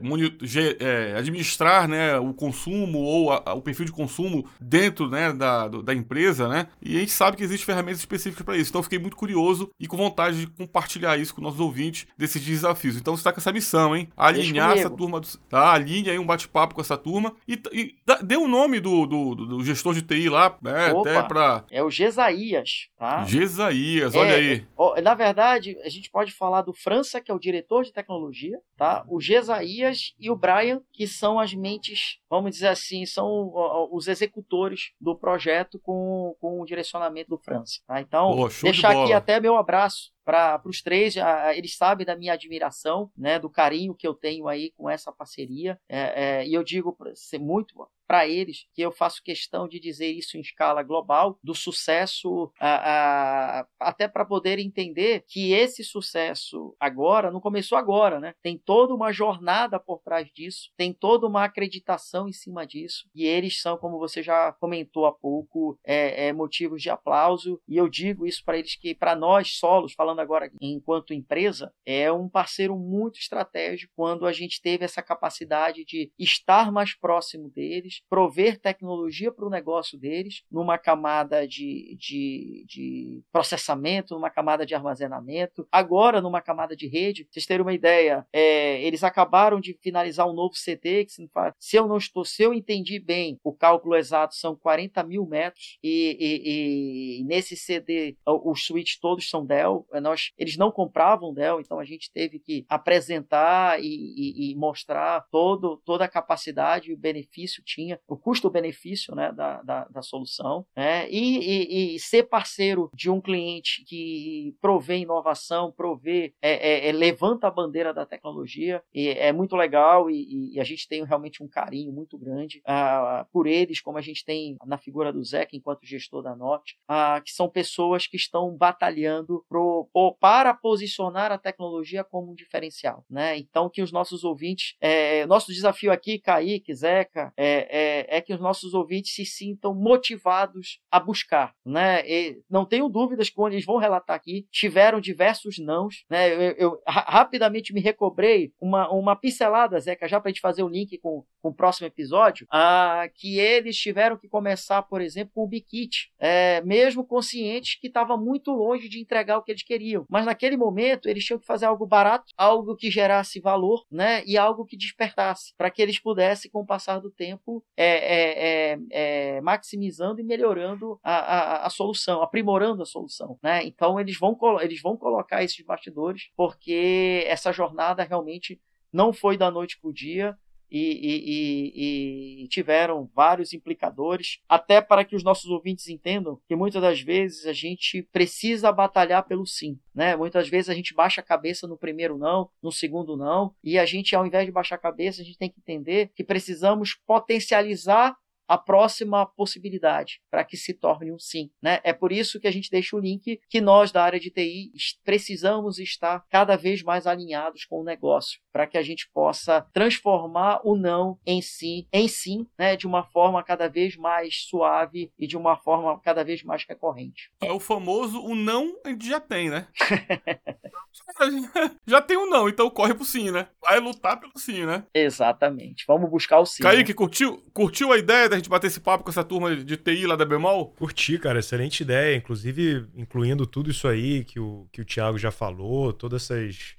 é, administrar né, o consumo consumo ou a, a, o perfil de consumo dentro né, da, do, da empresa, né? E a gente sabe que existem ferramentas específicas para isso. Então eu fiquei muito curioso e com vontade de compartilhar isso com nossos ouvintes desses desafios. Então você está com essa missão, hein? Alinhar essa turma, do, tá? Alinhe aí um bate-papo com essa turma e, e dê o nome do, do, do, gestor de TI lá, né? Opa, até para É o Gesaías, tá? Gesaías, olha é, aí. Na verdade, a gente pode falar do França, que é o diretor de tecnologia, tá? O Gesaías e o Brian, que são as mentes, vamos dizer assim, são os executores do projeto com, com o direcionamento do França. Tá? Então, deixar aqui até meu abraço para os três. Eles sabem da minha admiração, né, do carinho que eu tenho aí com essa parceria. É, é, e eu digo ser muito para eles que eu faço questão de dizer isso em escala global, do sucesso, a, a, até para poder entender que esse sucesso agora não começou agora, né? Tem toda uma jornada por trás disso, tem toda uma acreditação em cima disso, e eles são, como você já comentou há pouco, é, é motivos de aplauso, e eu digo isso para eles que, para nós solos, falando agora enquanto empresa, é um parceiro muito estratégico quando a gente teve essa capacidade de estar mais próximo deles, prover tecnologia para o negócio deles, numa camada de, de, de processamento, numa camada de armazenamento, agora numa camada de rede. Vocês terem uma ideia, é, eles acabaram de finalizar um novo CD, que se eu não estou, se eu entendi bem, o cálculo exato são 40 mil metros, e, e, e nesse CD os switches todos são Dell, é, nós, eles não compravam Dell, então a gente teve que apresentar e, e, e mostrar todo, toda a capacidade e o benefício tinha tinha, o custo-benefício né, da, da, da, solução, né, e, e, e, ser parceiro de um cliente que provê inovação, provê, é, é, é levanta a bandeira da tecnologia, e é muito legal e, e, a gente tem realmente um carinho muito grande uh, por eles, como a gente tem na figura do Zeca enquanto gestor da Norte, uh, que são pessoas que estão batalhando pro, para posicionar a tecnologia como um diferencial. Né? Então, que os nossos ouvintes, é, nosso desafio aqui, Kaique, Zeca, é, é, é, que os nossos ouvintes se sintam motivados a buscar, né? E não tenho dúvidas que quando eles vão relatar aqui, tiveram diversos nãos, né? Eu, eu rapidamente me recobrei uma, uma pincelada, Zeca, já para a gente fazer o link com, com o próximo episódio, a, que eles tiveram que começar, por exemplo, com o Bikit, é, mesmo conscientes que estava muito longe de entregar o que eles queriam. Mas naquele momento eles tinham que fazer algo barato, algo que gerasse valor, né? E algo que despertasse, para que eles pudessem, com o passar do tempo, é, é, é, é, maximizando e melhorando a, a, a, solução, aprimorando a solução. Né? Então eles vão, eles vão colocar esses bastidores porque essa jornada realmente não foi da noite para o dia. E, e, e, tiveram vários implicadores, até para que os nossos ouvintes entendam que muitas das vezes a gente precisa batalhar pelo sim. Né? Muitas vezes a gente baixa a cabeça no primeiro não, no segundo não, e a gente, ao invés de baixar a cabeça, a gente tem que entender que precisamos potencializar a próxima possibilidade para que se torne um sim. Né? É por isso que a gente deixa o link que nós da área de TI precisamos estar cada vez mais alinhados com o negócio para que a gente possa transformar o não em sim, em sim, né, de uma forma cada vez mais suave e de uma forma cada vez mais recorrente. É o famoso o não a gente já tem, né? já tem o não, então corre pro sim, né? Vai lutar pelo sim, né? Exatamente. Vamos buscar o sim. Kaique, né? curtiu, curtiu a ideia da gente bater esse papo com essa turma de TI lá da Bemol? Curti, cara. Excelente ideia. Inclusive, incluindo tudo isso aí que o, que o Thiago já falou, todos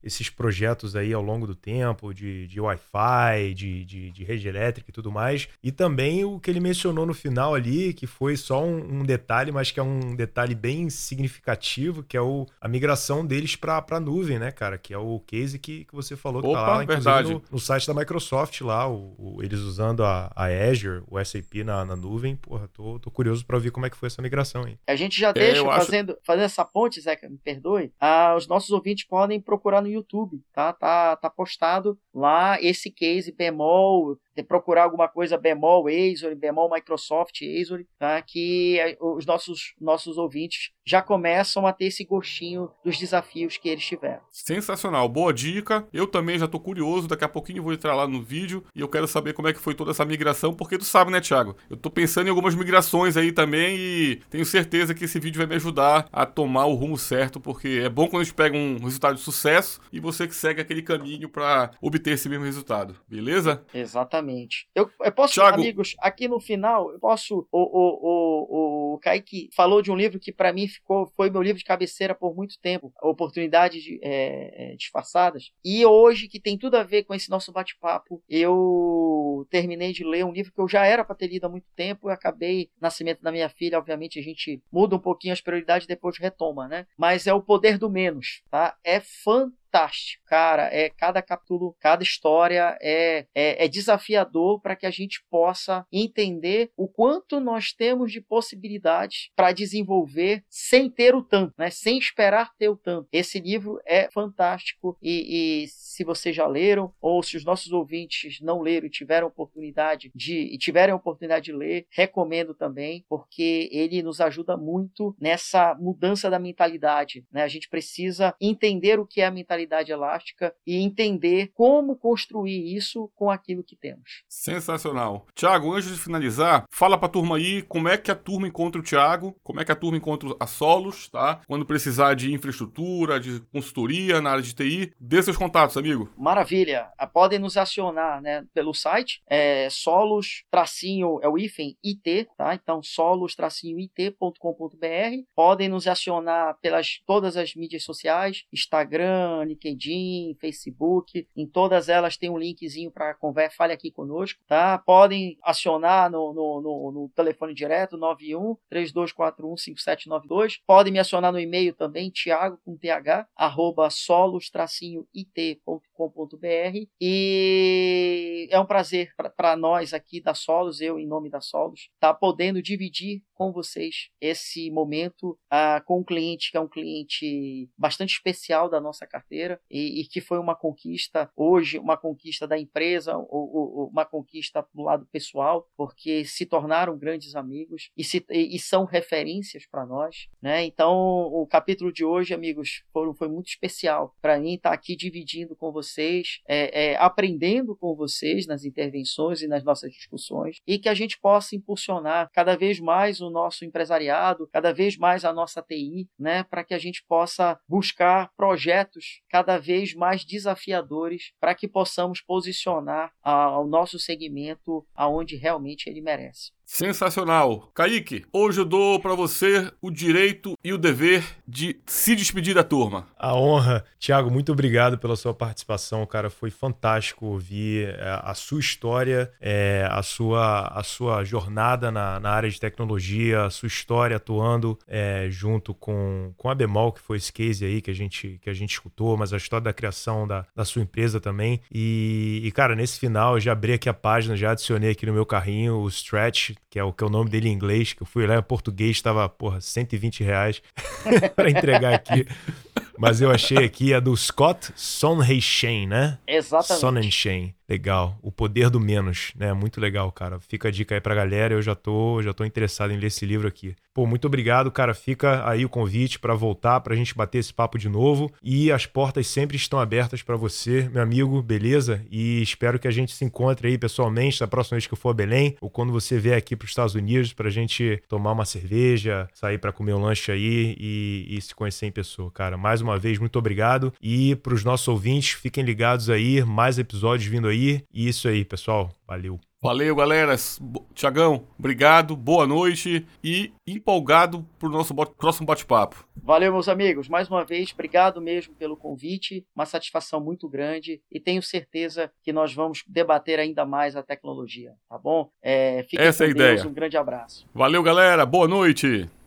esses, projetos aí ao longo do tempo, de, de Wi-Fi, de, de, de, rede elétrica e tudo mais. E também o que ele mencionou no final ali, que foi só um, um detalhe, mas que é um detalhe bem significativo, que é o, a migração deles para a nuvem, né, cara? Que é o case que, que você falou que Opa, tá lá, verdade. No, no, site da Microsoft lá, o, o, eles usando a, a Azure, o SAP na, na nuvem. Porra, tô, tô curioso para ver como é que foi essa migração aí. A gente já é, deixa, fazendo, acho... fazendo essa ponte, Zeca, me perdoe, ah, os nossos ouvintes podem procurar no YouTube, tá? Tá, tá postado lá esse case bemol de procurar alguma coisa bemol Azure, bemol Microsoft Azure, tá? que eh, os nossos, nossos ouvintes já começam a ter esse gostinho dos desafios que eles tiveram. Sensacional, boa dica. Eu também já tô curioso, daqui a pouquinho vou entrar lá no vídeo e eu quero saber como é que foi toda essa migração, porque tu sabe, né, Thiago? Eu tô pensando em algumas migrações aí também e tenho certeza que esse vídeo vai me ajudar a tomar o rumo certo, porque é bom quando a gente pega um resultado de sucesso e você que segue aquele caminho para obter esse mesmo resultado, beleza? Exatamente. Eu, eu posso, Thiago... amigos, aqui no final, eu posso. O, o, o, o Kaique falou de um livro que para mim ficou, foi meu livro de cabeceira por muito tempo, Oportunidades de, é, é, Disfarçadas. E hoje, que tem tudo a ver com esse nosso bate-papo, eu terminei de ler um livro que eu já era para ter lido há muito tempo. Eu acabei, nascimento da minha filha, obviamente a gente muda um pouquinho as prioridades e depois retoma, né? Mas é O Poder do Menos, tá? É fantástico fantástico, cara. É cada capítulo, cada história é, é, é desafiador para que a gente possa entender o quanto nós temos de possibilidades para desenvolver sem ter o tanto, né? Sem esperar ter o tanto. Esse livro é fantástico e, e se vocês já leram ou se os nossos ouvintes não leram e tiveram oportunidade de e oportunidade de ler, recomendo também, porque ele nos ajuda muito nessa mudança da mentalidade, né? A gente precisa entender o que é a mentalidade elástica e entender como construir isso com aquilo que temos. Sensacional. Tiago, antes de finalizar, fala para a turma aí como é que a turma encontra o Tiago, como é que a turma encontra a Solos, tá? Quando precisar de infraestrutura, de consultoria na área de TI, dê seus contatos, amigo. Maravilha. Ah, podem nos acionar, né, pelo site, é solos tracinho é o hífen IT, tá? Então solos tracinho it.com.br. Podem nos acionar pelas todas as mídias sociais, Instagram, LinkedIn, Facebook, em todas elas tem um linkzinho para conversa, fale aqui conosco, tá? Podem acionar no, no, no, no telefone direto 91 3241 5792. Podem me acionar no e-mail também, Thiago com th arroba solos-it.com.br e é um prazer para nós aqui da Solos, eu em nome da Solos, tá podendo dividir com vocês esse momento uh, com um cliente que é um cliente bastante especial da nossa carteira e, e que foi uma conquista hoje, uma conquista da empresa, ou, ou, uma conquista do lado pessoal, porque se tornaram grandes amigos e, se, e, e são referências para nós, né? Então o capítulo de hoje, amigos, foi muito especial para mim estar aqui dividindo com vocês, é, é, aprendendo com vocês nas intervenções e nas nossas discussões e que a gente possa impulsionar cada vez mais o nosso empresariado, cada vez mais a nossa TI, né, para que a gente possa buscar projetos cada vez mais desafiadores para que possamos posicionar a, o nosso segmento aonde realmente ele merece. Sensacional. Kaique, hoje eu dou para você o direito e o dever de se despedir da turma. A honra. Tiago, muito obrigado pela sua participação, cara. Foi fantástico ouvir é, a sua história, é, a, sua, a sua jornada na, na área de tecnologia, a sua história atuando é, junto com, com a Bemol, que foi esse case aí que a gente, que a gente escutou, mas a história da criação da, da sua empresa também. E, e, cara, nesse final, eu já abri aqui a página, já adicionei aqui no meu carrinho o Stretch que é o que é o nome dele em inglês, que eu fui lá em português, estava, porra, 120 reais para entregar aqui. Mas eu achei aqui a do Scott Sonheishen, né? Exatamente. Sonnenschein. Legal. O poder do menos, né? Muito legal, cara. Fica a dica aí pra galera. Eu já tô, já tô interessado em ler esse livro aqui. Pô, muito obrigado, cara. Fica aí o convite para voltar, pra gente bater esse papo de novo. E as portas sempre estão abertas para você, meu amigo, beleza? E espero que a gente se encontre aí pessoalmente da próxima vez que eu for a Belém, ou quando você vier aqui para os Estados Unidos pra gente tomar uma cerveja, sair para comer um lanche aí e, e se conhecer em pessoa, cara. Mais uma vez, muito obrigado. E para os nossos ouvintes, fiquem ligados aí, mais episódios vindo aí. E isso aí, pessoal. Valeu. Valeu, galera. Tiagão, obrigado, boa noite e empolgado pro nosso próximo bate-papo. Valeu, meus amigos. Mais uma vez, obrigado mesmo pelo convite. Uma satisfação muito grande e tenho certeza que nós vamos debater ainda mais a tecnologia, tá bom? É, Essa é a Deus. ideia. Um grande abraço. Valeu, galera. Boa noite.